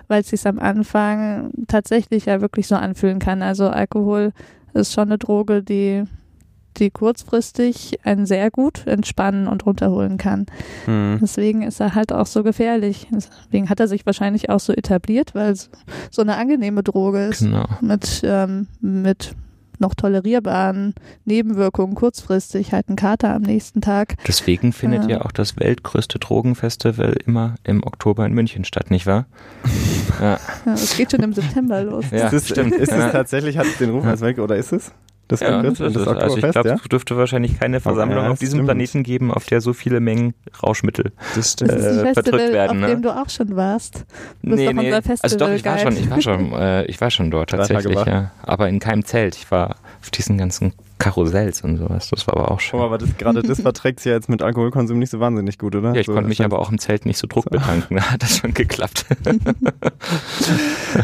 weil es sich am Anfang tatsächlich ja wirklich so anfühlen kann. Also Alkohol ist schon eine Droge, die die kurzfristig einen sehr gut entspannen und runterholen kann. Mhm. Deswegen ist er halt auch so gefährlich. Deswegen hat er sich wahrscheinlich auch so etabliert, weil es so eine angenehme Droge ist. Genau. Mit, ähm, mit noch tolerierbaren Nebenwirkungen kurzfristig, halt ein Kater am nächsten Tag. Deswegen findet ja. ja auch das weltgrößte Drogenfestival immer im Oktober in München statt, nicht wahr? ja. ja es geht schon im September los. Ja, ist es, stimmt. Ist es tatsächlich, hat es den Ruf als Welk oder ist es? Das, ja, das, das, das also ich glaube, ja? es dürfte wahrscheinlich keine Versammlung ja, auf diesem stimmt. Planeten geben, auf der so viele Mengen Rauschmittel das. Äh, das ist die Festival, werden. Auf ne? dem du auch schon warst. Du nee, nee. also doch, ich war schon, ich war schon, äh, ich war schon dort tatsächlich, ja. Aber in keinem Zelt. Ich war auf diesen ganzen Karussells und sowas. Das war aber auch schön. Oh, aber das, gerade das verträgt sich ja jetzt mit Alkoholkonsum nicht so wahnsinnig gut, oder? Ja, ich so, konnte mich aber auch im Zelt nicht so Druck so. betanken. Da hat das schon geklappt.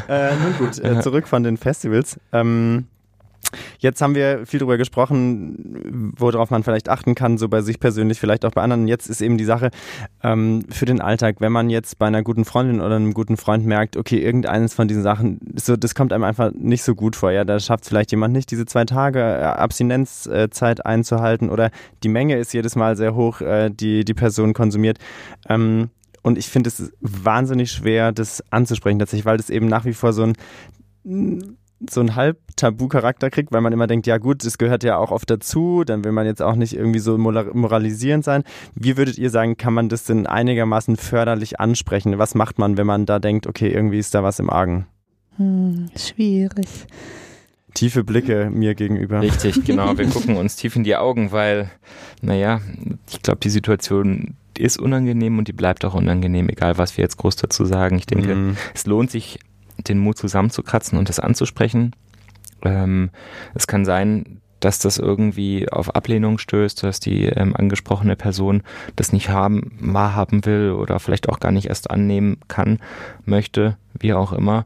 äh, nun gut, äh, zurück von den Festivals. Ähm, Jetzt haben wir viel darüber gesprochen, worauf man vielleicht achten kann, so bei sich persönlich, vielleicht auch bei anderen. Jetzt ist eben die Sache ähm, für den Alltag, wenn man jetzt bei einer guten Freundin oder einem guten Freund merkt, okay, irgendeines von diesen Sachen, so, das kommt einem einfach nicht so gut vor. Ja, da schafft es vielleicht jemand nicht, diese zwei Tage äh, Abstinenzzeit einzuhalten oder die Menge ist jedes Mal sehr hoch, äh, die die Person konsumiert. Ähm, und ich finde es wahnsinnig schwer, das anzusprechen tatsächlich, weil das eben nach wie vor so ein so einen halb Tabu-Charakter kriegt, weil man immer denkt, ja gut, das gehört ja auch oft dazu, dann will man jetzt auch nicht irgendwie so moralisierend sein. Wie würdet ihr sagen, kann man das denn einigermaßen förderlich ansprechen? Was macht man, wenn man da denkt, okay, irgendwie ist da was im Argen? Hm, schwierig. tiefe Blicke mir gegenüber. Richtig, genau. Wir gucken uns tief in die Augen, weil, naja, ich glaube, die Situation ist unangenehm und die bleibt auch unangenehm, egal was wir jetzt groß dazu sagen. Ich denke, mm. es lohnt sich, den Mut zusammenzukratzen und das anzusprechen. Ähm, es kann sein, dass das irgendwie auf Ablehnung stößt, dass die ähm, angesprochene Person das nicht haben, wahrhaben will oder vielleicht auch gar nicht erst annehmen kann, möchte, wie auch immer.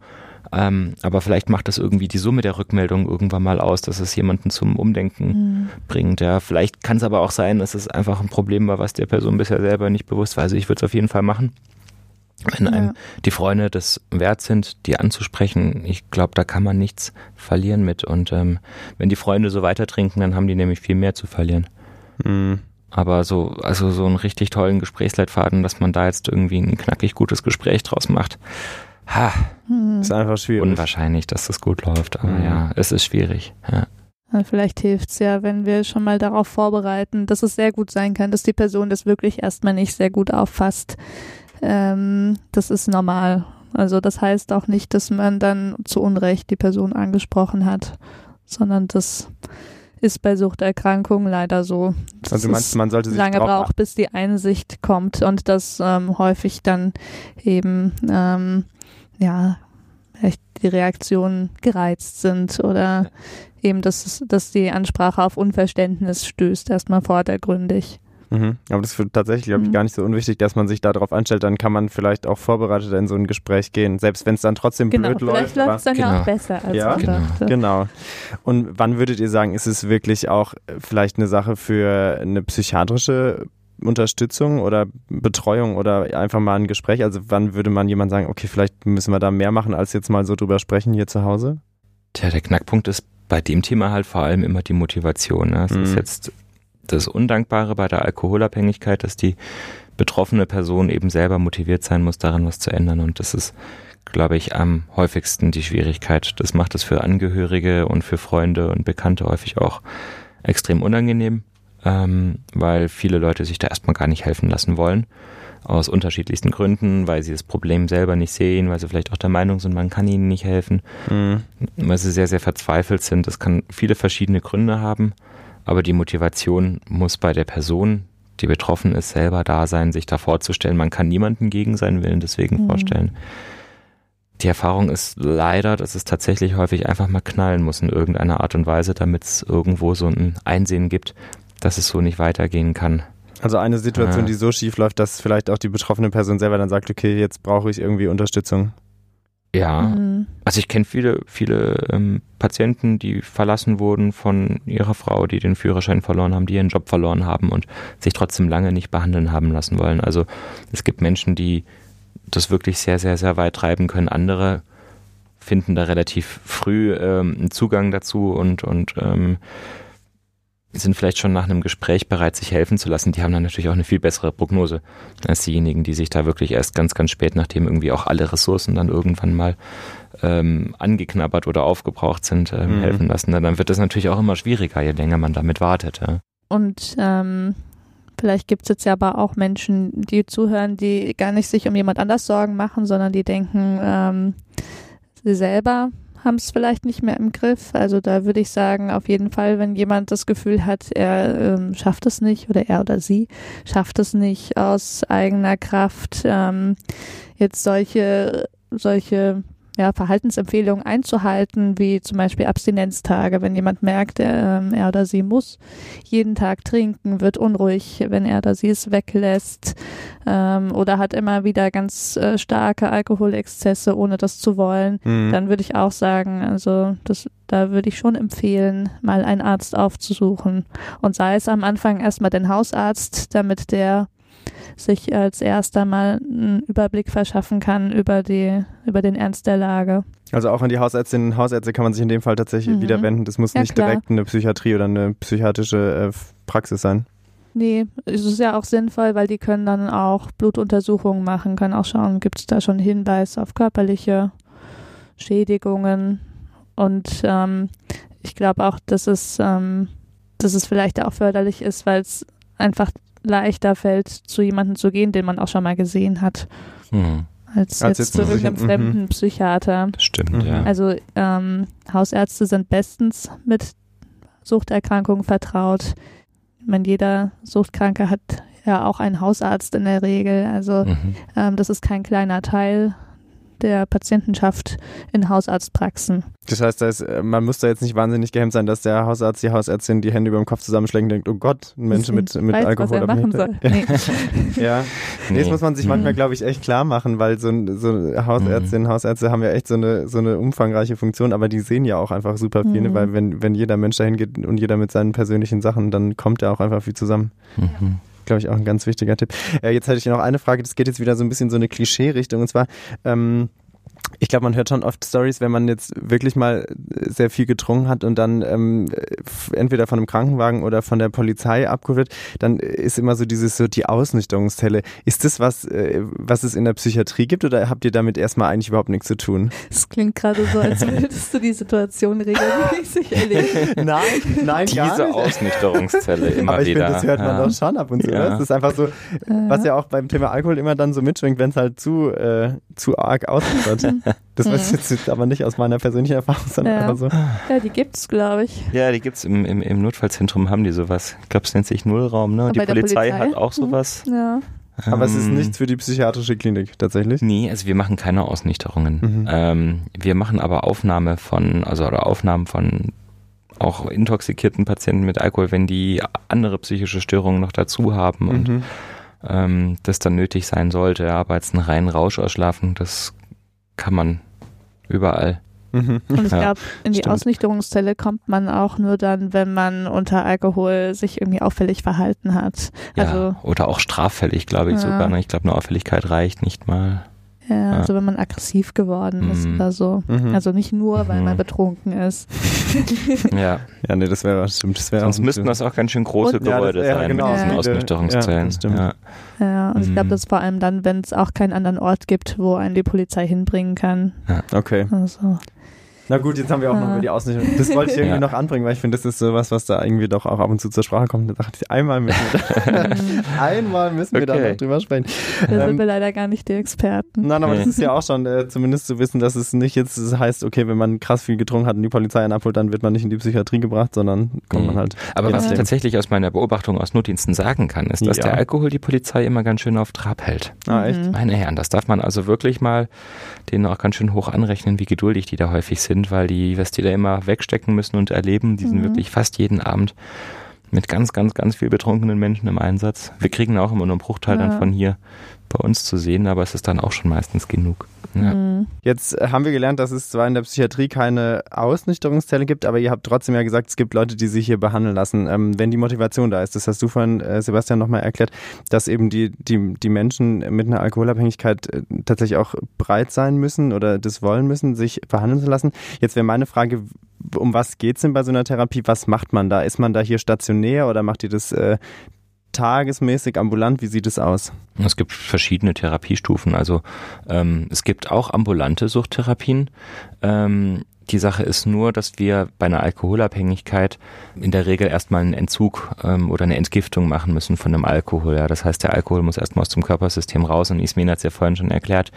Ähm, aber vielleicht macht das irgendwie die Summe der Rückmeldung irgendwann mal aus, dass es jemanden zum Umdenken mhm. bringt. Ja, vielleicht kann es aber auch sein, dass es einfach ein Problem war, was der Person bisher selber nicht bewusst war. Also ich würde es auf jeden Fall machen. Wenn einem ja. die Freunde das wert sind, die anzusprechen, ich glaube, da kann man nichts verlieren mit. Und ähm, wenn die Freunde so weiter trinken, dann haben die nämlich viel mehr zu verlieren. Mhm. Aber so, also so einen richtig tollen Gesprächsleitfaden, dass man da jetzt irgendwie ein knackig gutes Gespräch draus macht, Ha. Hm. Ist einfach schwierig. Unwahrscheinlich, dass das gut läuft, aber mhm. ja, es ist schwierig. Ja. Vielleicht hilft es ja, wenn wir schon mal darauf vorbereiten, dass es sehr gut sein kann, dass die Person das wirklich erstmal nicht sehr gut auffasst. Ähm, das ist normal. Also das heißt auch nicht, dass man dann zu Unrecht die Person angesprochen hat, sondern das ist bei Suchterkrankungen leider so. Also man, man sollte sich lange braucht, bis die Einsicht kommt und das ähm, häufig dann eben ähm, ja, vielleicht die Reaktionen gereizt sind oder eben, dass, dass die Ansprache auf Unverständnis stößt, erstmal vordergründig. Mhm. Aber das ist tatsächlich, glaube ich, mhm. gar nicht so unwichtig, dass man sich darauf anstellt. Dann kann man vielleicht auch vorbereitet in so ein Gespräch gehen, selbst wenn es dann trotzdem genau, blöd läuft. Vielleicht läuft es dann genau. ja auch besser als ja, genau. genau. Und wann würdet ihr sagen, ist es wirklich auch vielleicht eine Sache für eine psychiatrische Unterstützung oder Betreuung oder einfach mal ein Gespräch? Also wann würde man jemand sagen, okay, vielleicht müssen wir da mehr machen, als jetzt mal so drüber sprechen hier zu Hause? Tja, der Knackpunkt ist bei dem Thema halt vor allem immer die Motivation. Ne? Es mhm. ist jetzt das Undankbare bei der Alkoholabhängigkeit, dass die betroffene Person eben selber motiviert sein muss, daran was zu ändern. Und das ist, glaube ich, am häufigsten die Schwierigkeit. Das macht es für Angehörige und für Freunde und Bekannte häufig auch extrem unangenehm ähm, weil viele Leute sich da erstmal gar nicht helfen lassen wollen. Aus unterschiedlichsten Gründen, weil sie das Problem selber nicht sehen, weil sie vielleicht auch der Meinung sind, man kann ihnen nicht helfen, mhm. weil sie sehr, sehr verzweifelt sind. Das kann viele verschiedene Gründe haben, aber die Motivation muss bei der Person, die betroffen ist, selber da sein, sich da vorzustellen. Man kann niemanden gegen seinen Willen deswegen mhm. vorstellen. Die Erfahrung ist leider, dass es tatsächlich häufig einfach mal knallen muss in irgendeiner Art und Weise, damit es irgendwo so ein Einsehen gibt, dass es so nicht weitergehen kann. Also eine Situation, ja. die so schief läuft, dass vielleicht auch die betroffene Person selber dann sagt, okay, jetzt brauche ich irgendwie Unterstützung. Ja, mhm. also ich kenne viele, viele ähm, Patienten, die verlassen wurden von ihrer Frau, die den Führerschein verloren haben, die ihren Job verloren haben und sich trotzdem lange nicht behandeln haben lassen wollen. Also es gibt Menschen, die das wirklich sehr, sehr, sehr weit treiben können. Andere finden da relativ früh ähm, einen Zugang dazu und, und ähm, sind vielleicht schon nach einem Gespräch bereit, sich helfen zu lassen. Die haben dann natürlich auch eine viel bessere Prognose als diejenigen, die sich da wirklich erst ganz, ganz spät, nachdem irgendwie auch alle Ressourcen dann irgendwann mal ähm, angeknabbert oder aufgebraucht sind, ähm, mhm. helfen lassen. Dann wird es natürlich auch immer schwieriger, je länger man damit wartet. Ja. Und ähm, vielleicht gibt es jetzt ja aber auch Menschen, die zuhören, die gar nicht sich um jemand anders Sorgen machen, sondern die denken, ähm, sie selber haben es vielleicht nicht mehr im Griff. Also da würde ich sagen, auf jeden Fall, wenn jemand das Gefühl hat, er ähm, schafft es nicht oder er oder sie schafft es nicht aus eigener Kraft, ähm, jetzt solche solche ja, Verhaltensempfehlungen einzuhalten, wie zum Beispiel Abstinenztage. Wenn jemand merkt, er, ähm, er, oder sie muss jeden Tag trinken, wird unruhig, wenn er oder sie es weglässt ähm, oder hat immer wieder ganz äh, starke Alkoholexzesse, ohne das zu wollen, mhm. dann würde ich auch sagen, also das, da würde ich schon empfehlen, mal einen Arzt aufzusuchen. Und sei es am Anfang erstmal den Hausarzt, damit der sich als erster mal einen Überblick verschaffen kann über die, über den Ernst der Lage. Also auch an die Hausärztinnen und Hausärzte kann man sich in dem Fall tatsächlich mhm. wieder wenden. Das muss ja, nicht klar. direkt eine Psychiatrie oder eine psychiatrische äh, Praxis sein. Nee, es ist ja auch sinnvoll, weil die können dann auch Blutuntersuchungen machen, können auch schauen, gibt es da schon Hinweis auf körperliche Schädigungen. Und ähm, ich glaube auch, dass es, ähm, dass es vielleicht auch förderlich ist, weil es einfach leichter fällt, zu jemandem zu gehen, den man auch schon mal gesehen hat. Mhm. als, als jetzt, jetzt, zu irgendeinem mhm. fremden Psychiater. Das stimmt, mhm. ja. Also ähm, Hausärzte sind bestens mit Suchterkrankungen vertraut. Ich meine, jeder Suchtkranke hat ja auch einen Hausarzt in der Regel. Also mhm. ähm, das ist kein kleiner Teil der Patientenschaft in Hausarztpraxen. Das heißt, da ist, äh, man muss da jetzt nicht wahnsinnig gehemmt sein, dass der Hausarzt, die Hausärztin die Hände über dem Kopf zusammenschlägt und denkt, oh Gott, ein Mensch mit, mit weiß, Alkohol. Was er machen soll. Nee. ja, nee. das muss man sich manchmal, mhm. glaube ich, echt klar machen, weil so, so Hausärztinnen, mhm. Hausärzte haben ja echt so eine, so eine umfangreiche Funktion, aber die sehen ja auch einfach super viel, ne? mhm. weil wenn, wenn jeder Mensch dahin geht und jeder mit seinen persönlichen Sachen, dann kommt ja auch einfach viel zusammen. Mhm glaube ich, auch ein ganz wichtiger Tipp. Äh, jetzt hätte ich noch eine Frage, das geht jetzt wieder so ein bisschen so eine Klischee-Richtung. Und zwar, ähm, ich glaube, man hört schon oft Stories, wenn man jetzt wirklich mal sehr viel getrunken hat und dann ähm, entweder von einem Krankenwagen oder von der Polizei abgeholt wird, dann ist immer so dieses so die Ausnüchterungszelle. Ist das was, äh, was es in der Psychiatrie gibt oder habt ihr damit erstmal eigentlich überhaupt nichts zu tun? Es klingt gerade so, als würdest du die Situation regelmäßig erleben. nein, nein, Diese gar nicht. Ausnüchterungszelle immer Aber ich wieder. Finde, das hört man ja. doch schon ab und zu. Ja. Das ist einfach so, was ja auch beim Thema Alkohol immer dann so mitschwingt, wenn es halt zu, äh, zu arg ausnüchtert. Das weiß ich jetzt aber nicht aus meiner persönlichen Erfahrung, sondern ja. einfach so. Ja, die gibt's, glaube ich. Ja, die gibt's im, im, im Notfallzentrum, haben die sowas. Ich glaube, es nennt sich Nullraum, ne? Und die Polizei, Polizei, hat auch sowas. Ja. Aber es ist ähm, nichts für die psychiatrische Klinik tatsächlich? Nee, also wir machen keine Ausnichterungen. Mhm. Ähm, wir machen aber Aufnahme von, also oder Aufnahmen von auch intoxikierten Patienten mit Alkohol, wenn die andere psychische Störungen noch dazu haben und mhm. ähm, das dann nötig sein sollte. Aber jetzt einen reinen Rausch ausschlafen, das kann man überall. Mhm. Und ich ja, glaube, in die stimmt. Ausnüchterungszelle kommt man auch nur dann, wenn man unter Alkohol sich irgendwie auffällig verhalten hat. Ja, also, oder auch straffällig, glaube ich ja. sogar. Ne? Ich glaube, eine Auffälligkeit reicht nicht mal. Ja, ja, also wenn man aggressiv geworden ist mhm. oder so. Mhm. Also nicht nur, weil mhm. man betrunken ist. ja. Ja, nee, das wäre stimmt. Das wär Sonst müssten das auch ganz schön große und, Gebäude ja, das, sein genau. mit diesen Ausnüchterungszellen. Ja, ja. und ich glaube, mhm. das ist vor allem dann, wenn es auch keinen anderen Ort gibt, wo einen die Polizei hinbringen kann. Ja. Okay. Also. Na gut, jetzt haben wir auch noch über die Ausrichtung. Das wollte ich irgendwie ja. noch anbringen, weil ich finde, das ist sowas, was da irgendwie doch auch ab und zu zur Sprache kommt. Da dachte ich, einmal müssen wir da, einmal müssen wir okay. da noch drüber sprechen. Da ähm, sind wir leider gar nicht die Experten. Nein, aber das ist ja auch schon äh, zumindest zu wissen, dass es nicht jetzt das heißt, okay, wenn man krass viel getrunken hat und die Polizei einen abholt, dann wird man nicht in die Psychiatrie gebracht, sondern kommt mhm. man halt. Aber was ich tatsächlich aus meiner Beobachtung aus Notdiensten sagen kann, ist, dass ja. der Alkohol die Polizei immer ganz schön auf Trab hält. Ah, echt? Meine Herren, das darf man also wirklich mal denen auch ganz schön hoch anrechnen, wie geduldig die da häufig sind, weil die, was die da immer wegstecken müssen und erleben. Die sind mhm. wirklich fast jeden Abend mit ganz, ganz, ganz viel betrunkenen Menschen im Einsatz. Wir kriegen auch immer nur einen Bruchteil ja. dann von hier bei uns zu sehen, aber es ist dann auch schon meistens genug. Ja. Mhm. Jetzt haben wir gelernt, dass es zwar in der Psychiatrie keine Ausnüchterungszelle gibt, aber ihr habt trotzdem ja gesagt, es gibt Leute, die sich hier behandeln lassen, ähm, wenn die Motivation da ist. Das hast du vorhin, äh, Sebastian, nochmal erklärt, dass eben die, die, die Menschen mit einer Alkoholabhängigkeit äh, tatsächlich auch bereit sein müssen oder das wollen müssen, sich behandeln zu lassen. Jetzt wäre meine Frage, um was geht es denn bei so einer Therapie? Was macht man da? Ist man da hier stationär oder macht ihr das äh, tagesmäßig ambulant? Wie sieht es aus? Es gibt verschiedene Therapiestufen. Also ähm, es gibt auch ambulante Suchttherapien. Ähm, die Sache ist nur, dass wir bei einer Alkoholabhängigkeit in der Regel erstmal einen Entzug ähm, oder eine Entgiftung machen müssen von dem Alkohol. Ja. Das heißt, der Alkohol muss erstmal aus dem Körpersystem raus und Ismin hat es ja vorhin schon erklärt,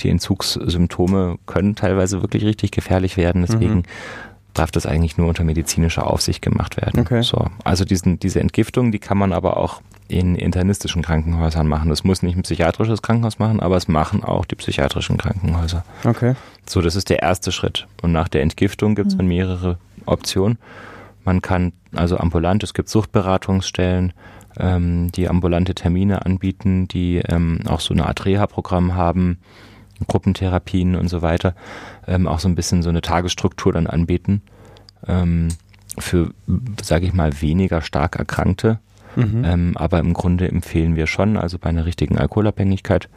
die Entzugssymptome können teilweise wirklich richtig gefährlich werden. Deswegen mhm darf das eigentlich nur unter medizinischer Aufsicht gemacht werden. Okay. So, also diesen, diese Entgiftung, die kann man aber auch in internistischen Krankenhäusern machen. Das muss nicht ein psychiatrisches Krankenhaus machen, aber es machen auch die psychiatrischen Krankenhäuser. Okay. So, das ist der erste Schritt. Und nach der Entgiftung gibt es dann mhm. mehrere Optionen. Man kann also ambulant, es gibt Suchtberatungsstellen, ähm, die ambulante Termine anbieten, die ähm, auch so eine Art Reha-Programm haben Gruppentherapien und so weiter, ähm, auch so ein bisschen so eine Tagesstruktur dann anbieten ähm, für, sage ich mal, weniger stark Erkrankte. Mhm. Ähm, aber im Grunde empfehlen wir schon, also bei einer richtigen Alkoholabhängigkeit,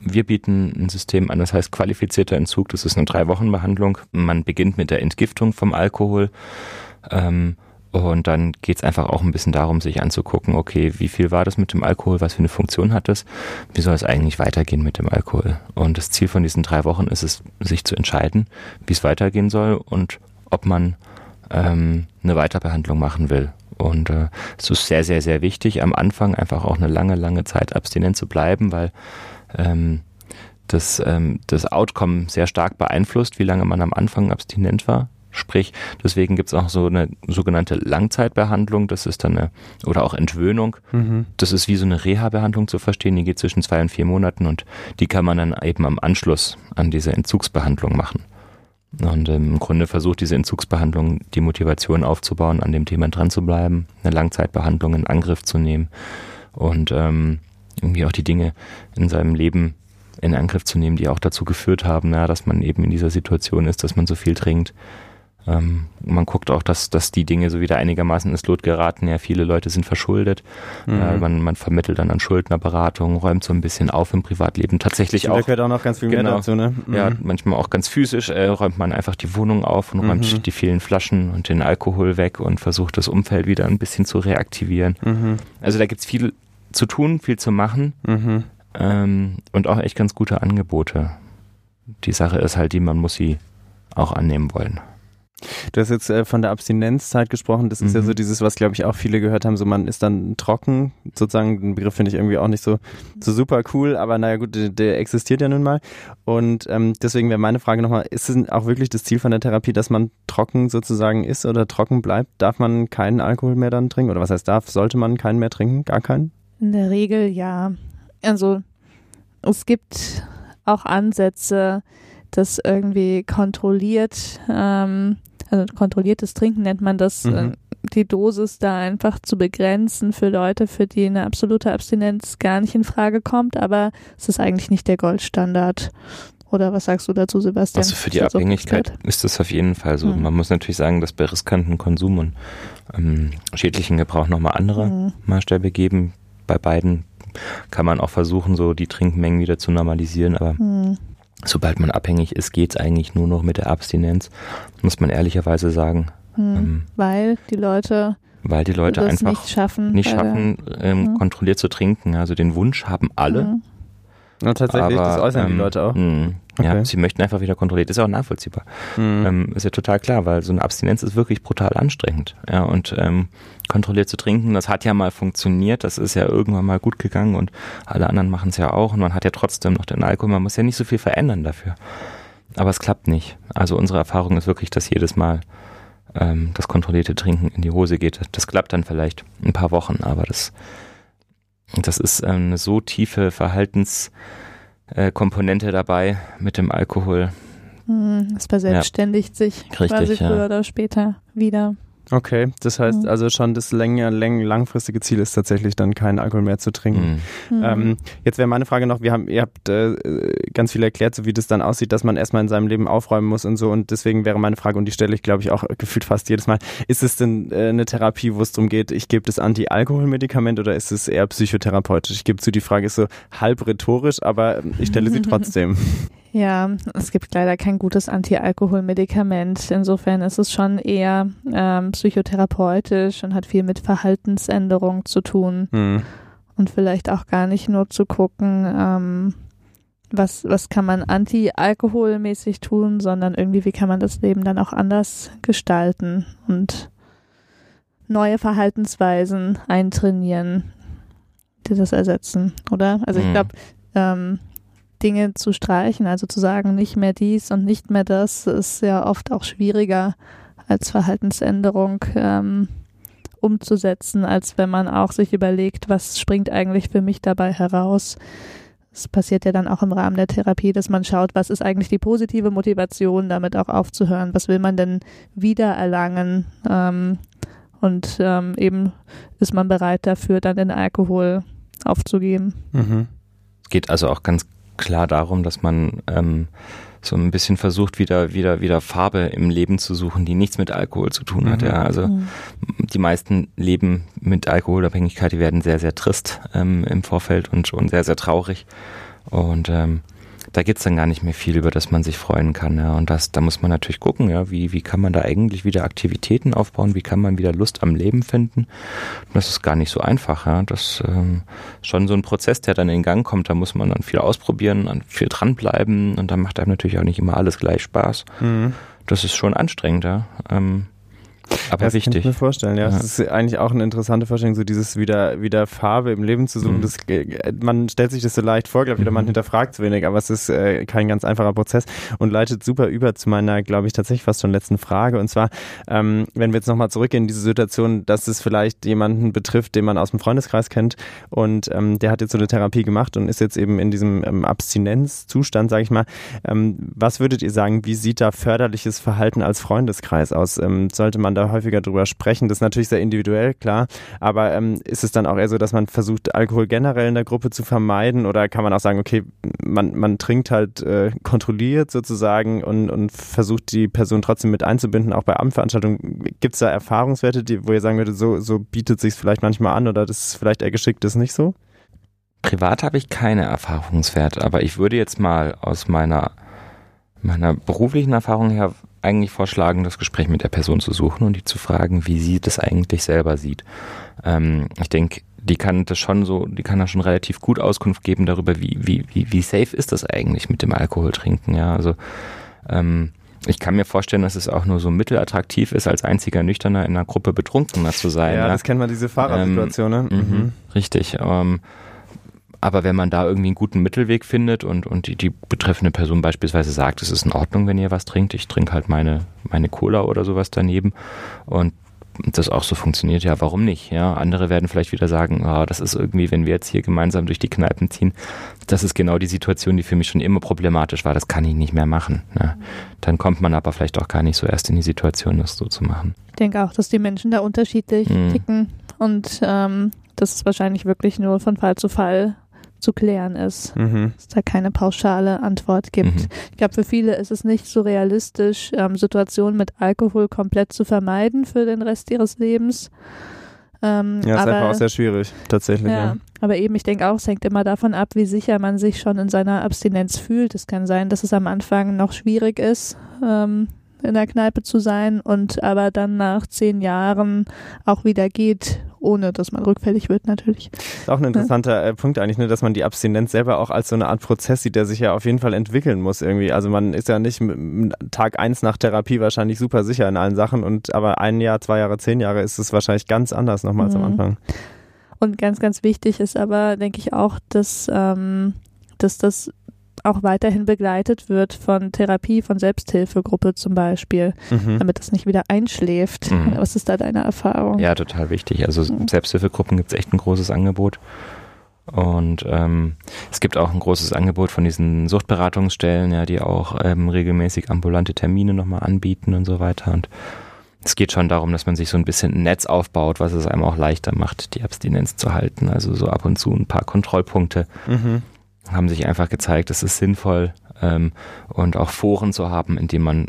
wir bieten ein System an, das heißt qualifizierter Entzug. Das ist eine Drei-Wochen-Behandlung. Man beginnt mit der Entgiftung vom Alkohol. Ähm, und dann geht es einfach auch ein bisschen darum, sich anzugucken, okay, wie viel war das mit dem Alkohol, was für eine Funktion hat das, wie soll es eigentlich weitergehen mit dem Alkohol. Und das Ziel von diesen drei Wochen ist es, sich zu entscheiden, wie es weitergehen soll und ob man ähm, eine Weiterbehandlung machen will. Und äh, es ist sehr, sehr, sehr wichtig, am Anfang einfach auch eine lange, lange Zeit abstinent zu bleiben, weil ähm, das, ähm, das Outcome sehr stark beeinflusst, wie lange man am Anfang abstinent war. Sprich, deswegen gibt es auch so eine sogenannte Langzeitbehandlung, das ist dann eine, oder auch Entwöhnung. Mhm. Das ist wie so eine Reha-Behandlung zu verstehen, die geht zwischen zwei und vier Monaten und die kann man dann eben am Anschluss an diese Entzugsbehandlung machen. Und ähm, im Grunde versucht diese Entzugsbehandlung die Motivation aufzubauen, an dem Thema dran zu bleiben, eine Langzeitbehandlung in Angriff zu nehmen und ähm, irgendwie auch die Dinge in seinem Leben in Angriff zu nehmen, die auch dazu geführt haben, na, dass man eben in dieser Situation ist, dass man so viel trinkt. Ähm, man guckt auch, dass, dass die Dinge so wieder einigermaßen ins Lot geraten. Ja, viele Leute sind verschuldet. Mhm. Äh, man, man vermittelt dann an Schuldnerberatung, räumt so ein bisschen auf im Privatleben. Tatsächlich auch. Da gehört auch noch ganz viel genau, mehr dazu, ne? Mhm. Ja, manchmal auch ganz physisch äh, räumt man einfach die Wohnung auf und räumt mhm. die vielen Flaschen und den Alkohol weg und versucht das Umfeld wieder ein bisschen zu reaktivieren. Mhm. Also da gibt's viel zu tun, viel zu machen mhm. ähm, und auch echt ganz gute Angebote. Die Sache ist halt die, man muss sie auch annehmen wollen. Du hast jetzt äh, von der Abstinenzzeit gesprochen. Das ist mhm. ja so mhm. dieses, was glaube ich auch viele gehört haben. So man ist dann trocken, sozusagen. Den Begriff finde ich irgendwie auch nicht so, so super cool, aber naja gut, der, der existiert ja nun mal. Und ähm, deswegen wäre meine Frage nochmal, ist es auch wirklich das Ziel von der Therapie, dass man trocken sozusagen ist oder trocken bleibt? Darf man keinen Alkohol mehr dann trinken? Oder was heißt darf? Sollte man keinen mehr trinken? Gar keinen? In der Regel ja. Also es gibt auch Ansätze, das irgendwie kontrolliert ähm, also kontrolliertes Trinken nennt man das, mhm. äh, die Dosis da einfach zu begrenzen für Leute, für die eine absolute Abstinenz gar nicht in Frage kommt, aber es ist eigentlich nicht der Goldstandard. Oder was sagst du dazu, Sebastian? Also für die Abhängigkeit ist das auf jeden Fall so. Mhm. Man muss natürlich sagen, dass bei riskanten Konsum und ähm, schädlichen Gebrauch nochmal andere mhm. Maßstäbe geben. Bei beiden kann man auch versuchen, so die Trinkmengen wieder zu normalisieren, aber mhm sobald man abhängig ist, geht es eigentlich nur noch mit der Abstinenz, muss man ehrlicherweise sagen. Hm, ähm, weil die Leute weil die Leute einfach nicht schaffen, nicht schaffen ähm, hm. kontrolliert zu trinken. Also den Wunsch haben alle. Hm. Ja, tatsächlich, aber, das äußern ähm, die Leute auch. Mh, okay. Ja, sie möchten einfach wieder kontrolliert. Ist ja auch nachvollziehbar. Mhm. Ähm, ist ja total klar, weil so eine Abstinenz ist wirklich brutal anstrengend. Ja, und ähm, kontrolliert zu trinken, das hat ja mal funktioniert, das ist ja irgendwann mal gut gegangen und alle anderen machen es ja auch und man hat ja trotzdem noch den Alkohol, man muss ja nicht so viel verändern dafür. Aber es klappt nicht. Also unsere Erfahrung ist wirklich, dass jedes Mal ähm, das kontrollierte Trinken in die Hose geht. Das klappt dann vielleicht ein paar Wochen, aber das, das ist ähm, eine so tiefe Verhaltenskomponente äh, dabei mit dem Alkohol. Hm, es verselbstständigt ja. sich Richtig, quasi früher ja. oder später wieder. Okay, das heißt mhm. also schon das länger, läng, langfristige Ziel ist tatsächlich dann keinen Alkohol mehr zu trinken. Mhm. mhm. Ähm, jetzt wäre meine Frage noch, wir haben, ihr habt äh, ganz viel erklärt, so wie das dann aussieht, dass man erstmal in seinem Leben aufräumen muss und so und deswegen wäre meine Frage und die stelle ich glaube ich auch gefühlt fast jedes Mal, ist es denn äh, eine Therapie, wo es darum geht, ich gebe das Anti-Alkohol-Medikament oder ist es eher psychotherapeutisch? Ich gebe zu, die Frage ist so halb rhetorisch, aber ich stelle sie trotzdem. Ja, es gibt leider kein gutes Anti-Alkohol-Medikament. Insofern ist es schon eher ähm, psychotherapeutisch und hat viel mit Verhaltensänderung zu tun. Mhm. Und vielleicht auch gar nicht nur zu gucken, ähm, was, was kann man anti-alkoholmäßig tun, sondern irgendwie, wie kann man das Leben dann auch anders gestalten und neue Verhaltensweisen eintrainieren, die das ersetzen, oder? Also ich mhm. glaube, ähm, Dinge zu streichen, also zu sagen, nicht mehr dies und nicht mehr das, ist ja oft auch schwieriger als Verhaltensänderung ähm, umzusetzen, als wenn man auch sich überlegt, was springt eigentlich für mich dabei heraus. Es passiert ja dann auch im Rahmen der Therapie, dass man schaut, was ist eigentlich die positive Motivation, damit auch aufzuhören, was will man denn wiedererlangen ähm, und ähm, eben ist man bereit dafür, dann den Alkohol aufzugeben. Mhm. Geht also auch ganz klar darum, dass man ähm, so ein bisschen versucht, wieder, wieder, wieder Farbe im Leben zu suchen, die nichts mit Alkohol zu tun hat. Mhm. Ja, also mhm. die meisten leben mit Alkoholabhängigkeit, die werden sehr, sehr trist ähm, im Vorfeld und schon sehr, sehr traurig. Und ähm, da geht's dann gar nicht mehr viel, über das man sich freuen kann. Ja. Und das, da muss man natürlich gucken, ja, wie, wie kann man da eigentlich wieder Aktivitäten aufbauen, wie kann man wieder Lust am Leben finden. Und das ist gar nicht so einfach. Ja. Das ähm, ist schon so ein Prozess, der dann in Gang kommt. Da muss man dann viel ausprobieren, viel dranbleiben und da macht einem natürlich auch nicht immer alles gleich Spaß. Mhm. Das ist schon anstrengend, ja. Ähm, Aber das wichtig. Kann ich mir vorstellen, ja. ja. Das ist eigentlich auch eine interessante Vorstellung, so dieses wieder, wieder Farbe im Leben zu suchen. Mhm. Das, äh, man stellt sich das so leicht vor, glaube ich, oder man mhm. hinterfragt es wenig, aber es ist äh, kein ganz einfacher Prozess und leitet super über zu meiner, glaube ich, tatsächlich fast schon letzten Frage. Und zwar, ähm, wenn wir jetzt nochmal zurückgehen in diese Situation, dass es vielleicht jemanden betrifft, den man aus dem Freundeskreis kennt und ähm, der hat jetzt so eine Therapie gemacht und ist jetzt eben in diesem ähm, Abstinenzzustand, sage ich mal. Ähm, was würdet ihr sagen, wie sieht da förderliches Verhalten als Freundeskreis aus? Ähm, sollte man da häufiger drüber sprechen? Das ist natürlich sehr individuell, klar, aber ähm, ist es dann auch eher so, dass man versucht, Alkohol generell in der Gruppe zu vermeiden oder kann man auch sagen, okay, man, man trinkt halt äh, kontrolliert sozusagen und, und versucht die Person trotzdem mit einzubinden, auch bei Abendveranstaltungen. Gibt es da Erfahrungswerte, die, wo ihr sagen würdet, so, so bietet sich vielleicht manchmal an oder das ist vielleicht eher geschickt, ist nicht so? Privat habe ich keine Erfahrungswerte, aber ich würde jetzt mal aus meiner, meiner beruflichen Erfahrung her eigentlich vorschlagen, das Gespräch mit der Person zu suchen und die zu fragen, wie sie das eigentlich selber sieht. Ähm, ich denke, die kann das schon so, die kann da schon relativ gut Auskunft geben darüber, wie, wie, wie, wie safe ist das eigentlich mit dem Alkohol trinken, ja, also ähm, ich kann mir vorstellen, dass es auch nur so mittelattraktiv ist, als einziger Nüchterner in einer Gruppe Betrunkener zu sein. Ja, ja. das kennt man, diese Fahrersituation, ähm, ne? Mhm. Richtig. Ähm, aber wenn man da irgendwie einen guten Mittelweg findet und, und die, die betreffende Person beispielsweise sagt, es ist in Ordnung, wenn ihr was trinkt, ich trinke halt meine, meine Cola oder sowas daneben und das auch so funktioniert, ja, warum nicht? Ja, andere werden vielleicht wieder sagen, oh, das ist irgendwie, wenn wir jetzt hier gemeinsam durch die Kneipen ziehen, das ist genau die Situation, die für mich schon immer problematisch war, das kann ich nicht mehr machen. Ja. Dann kommt man aber vielleicht auch gar nicht so erst in die Situation, das so zu machen. Ich denke auch, dass die Menschen da unterschiedlich mhm. ticken und ähm, das ist wahrscheinlich wirklich nur von Fall zu Fall zu klären ist. Mhm. Dass es da keine pauschale Antwort gibt. Mhm. Ich glaube, für viele ist es nicht so realistisch, ähm, Situationen mit Alkohol komplett zu vermeiden für den Rest ihres Lebens. Ähm, ja, ist aber, einfach auch sehr schwierig, tatsächlich. Ja, ja. aber eben, ich denke auch, es hängt immer davon ab, wie sicher man sich schon in seiner Abstinenz fühlt. Es kann sein, dass es am Anfang noch schwierig ist, ähm, in der Kneipe zu sein und aber dann nach zehn Jahren auch wieder geht, ohne dass man rückfällig wird natürlich. Das ist auch ein interessanter ja. Äh, Punkt eigentlich, ne, dass man die Abstinenz selber auch als so eine Art Prozess sieht, der sich ja auf jeden Fall entwickeln muss irgendwie. Also man ist ja nicht Tag eins nach Therapie wahrscheinlich super sicher in allen Sachen und aber ein Jahr, zwei Jahre, zehn Jahre ist es wahrscheinlich ganz anders nochmal mhm. als am. Anfang. Und ganz, ganz wichtig ist aber, denke ich auch, dass, ähm, dass das auch weiterhin begleitet wird von Therapie, von Selbsthilfegruppe zum Beispiel, mhm. damit das nicht wieder einschläft. Mhm. Was ist da deine Erfahrung? Ja, total wichtig. Also mhm. Selbsthilfegruppen gibt es echt ein großes Angebot. Und ähm, es gibt auch ein großes Angebot von diesen Suchtberatungsstellen, ja, die auch ähm, regelmäßig ambulante Termine nochmal anbieten und so weiter. Und es geht schon darum, dass man sich so ein bisschen ein Netz aufbaut, was es einem auch leichter macht, die Abstinenz zu halten. Also so ab und zu ein paar Kontrollpunkte, mhm haben sich einfach gezeigt, es ist sinnvoll ähm, und auch Foren zu haben, in denen man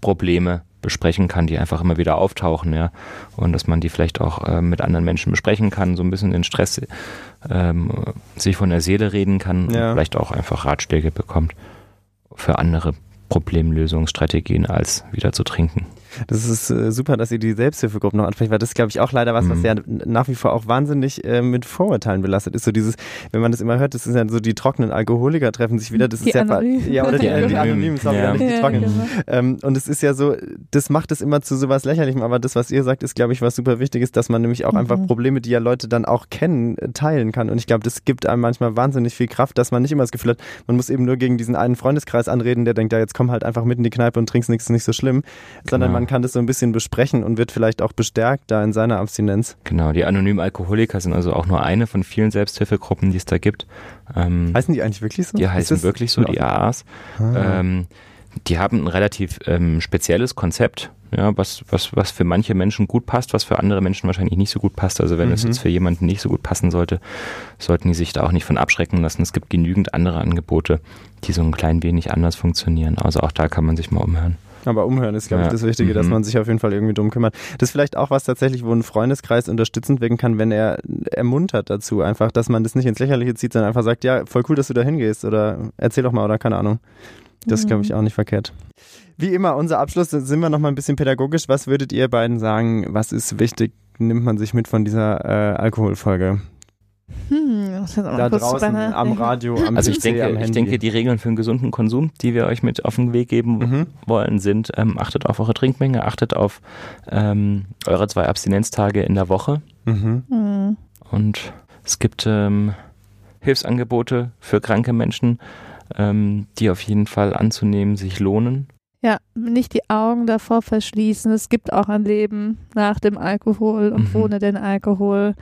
Probleme besprechen kann, die einfach immer wieder auftauchen, ja, und dass man die vielleicht auch äh, mit anderen Menschen besprechen kann, so ein bisschen den Stress ähm, sich von der Seele reden kann ja. und vielleicht auch einfach Ratschläge bekommt für andere Problemlösungsstrategien als wieder zu trinken. Das ist äh, super, dass ihr die Selbsthilfegruppen noch ansprecht, weil das ist, glaube ich, auch leider was, mhm. was ja nach wie vor auch wahnsinnig äh, mit Vorurteilen belastet ist. So dieses, wenn man das immer hört, das ist ja so die trockenen Alkoholiker treffen sich wieder, das die ist ja, Anonym. ja oder die, die, die Anonymen, sorry, ja. nicht die trockenen. Ja, genau. ähm, und es ist ja so, das macht es immer zu sowas Lächerlichem, aber das, was ihr sagt, ist, glaube ich, was super wichtig ist, dass man nämlich auch mhm. einfach Probleme, die ja Leute dann auch kennen, teilen kann. Und ich glaube, das gibt einem manchmal wahnsinnig viel Kraft, dass man nicht immer das Gefühl hat, man muss eben nur gegen diesen einen Freundeskreis anreden, der denkt, ja, jetzt komm halt einfach mit in die Kneipe und trinkst nichts, ist nicht so schlimm, sondern genau. man kann das so ein bisschen besprechen und wird vielleicht auch bestärkt da in seiner Abstinenz. Genau, die anonymen Alkoholiker sind also auch nur eine von vielen Selbsthilfegruppen, die es da gibt. Ähm, heißen die eigentlich wirklich so? Die heißen wirklich so, die AAs. Ah. Ähm, die haben ein relativ ähm, spezielles Konzept, ja, was, was, was für manche Menschen gut passt, was für andere Menschen wahrscheinlich nicht so gut passt. Also wenn mhm. es jetzt für jemanden nicht so gut passen sollte, sollten die sich da auch nicht von abschrecken lassen. Es gibt genügend andere Angebote, die so ein klein wenig anders funktionieren. Also auch da kann man sich mal umhören. Aber umhören ist, glaube ja. ich, das Wichtige, mhm. dass man sich auf jeden Fall irgendwie drum kümmert. Das ist vielleicht auch was tatsächlich, wo ein Freundeskreis unterstützend wirken kann, wenn er ermuntert dazu, einfach, dass man das nicht ins Lächerliche zieht, sondern einfach sagt, ja, voll cool, dass du da hingehst oder erzähl doch mal oder keine Ahnung. Das ist, glaube ich, mhm. auch nicht verkehrt. Wie immer, unser Abschluss, sind wir noch mal ein bisschen pädagogisch. Was würdet ihr beiden sagen, was ist wichtig, nimmt man sich mit von dieser äh, Alkoholfolge? Hm, da draußen am Radio, am Also ich PC, denke, ich denke, die Regeln für einen gesunden Konsum, die wir euch mit auf den Weg geben mhm. wollen, sind, ähm, achtet auf eure Trinkmenge, achtet auf ähm, eure zwei Abstinenztage in der Woche. Mhm. Mhm. Und es gibt ähm, Hilfsangebote für kranke Menschen, ähm, die auf jeden Fall anzunehmen sich lohnen. Ja, nicht die Augen davor verschließen. Es gibt auch ein Leben nach dem Alkohol und mhm. ohne den Alkohol.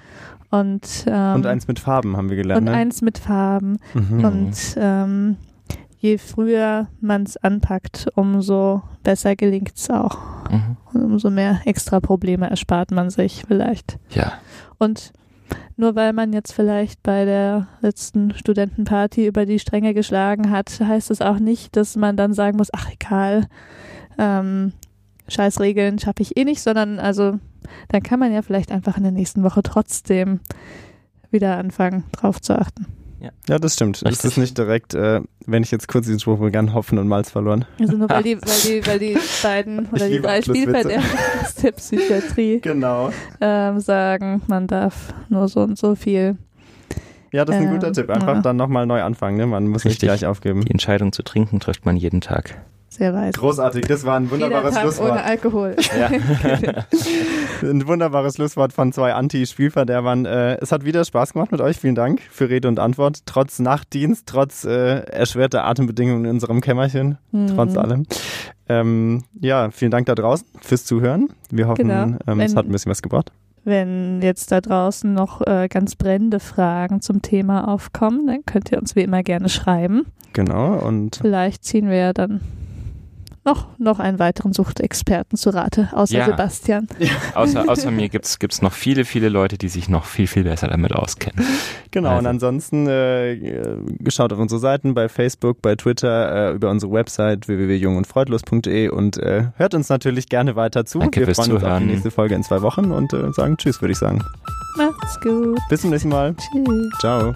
Und, ähm, und eins mit Farben haben wir gelernt. Und ne? eins mit Farben. Mhm. Und ähm, je früher man es anpackt, umso besser gelingt es auch. Mhm. Und umso mehr extra Probleme erspart man sich vielleicht. Ja. Und nur weil man jetzt vielleicht bei der letzten Studentenparty über die Stränge geschlagen hat, heißt es auch nicht, dass man dann sagen muss, ach egal, ähm, Scheißregeln schaffe ich eh nicht, sondern also dann kann man ja vielleicht einfach in der nächsten Woche trotzdem wieder anfangen, drauf zu achten. Ja, ja das stimmt. Richtig. Es ist nicht direkt, äh, wenn ich jetzt kurz diesen Spruch begann, Hopfen und Malz verloren. Also nur weil die, weil die, weil die beiden oder die drei Spielverderber aus der Psychiatrie genau. ähm, sagen, man darf nur so und so viel. Ja, das ist ein guter ähm, Tipp. Einfach ja. dann nochmal neu anfangen. Ne? Man muss Richtig. nicht gleich aufgeben. Die Entscheidung zu trinken trifft man jeden Tag. Sehr weiß. Großartig, das war ein wunderbares Schlusswort. Ohne Alkohol. Ja. ein wunderbares Schlusswort von zwei Anti-Spielverderbern. Äh, es hat wieder Spaß gemacht mit euch. Vielen Dank für Rede und Antwort. Trotz Nachtdienst, trotz äh, erschwerter Atembedingungen in unserem Kämmerchen, mhm. trotz allem. Ähm, ja, vielen Dank da draußen fürs Zuhören. Wir hoffen, genau. ähm, es hat ein bisschen was gebracht. Wenn jetzt da draußen noch äh, ganz brennende Fragen zum Thema aufkommen, dann könnt ihr uns wie immer gerne schreiben. Genau, und. Vielleicht ziehen wir ja dann noch, noch einen weiteren Suchtexperten zu Rate, außer ja. Sebastian. Ja. Außer, außer mir gibt es noch viele, viele Leute, die sich noch viel, viel besser damit auskennen. Genau, also. und ansonsten äh, schaut auf unsere Seiten bei Facebook, bei Twitter, äh, über unsere Website www.jungundfreudlos.de und äh, hört uns natürlich gerne weiter zu. Danke Wir freuen uns auf die nächste Folge in zwei Wochen und äh, sagen Tschüss, würde ich sagen. Macht's gut. Bis zum nächsten Mal. Tschüss. Ciao.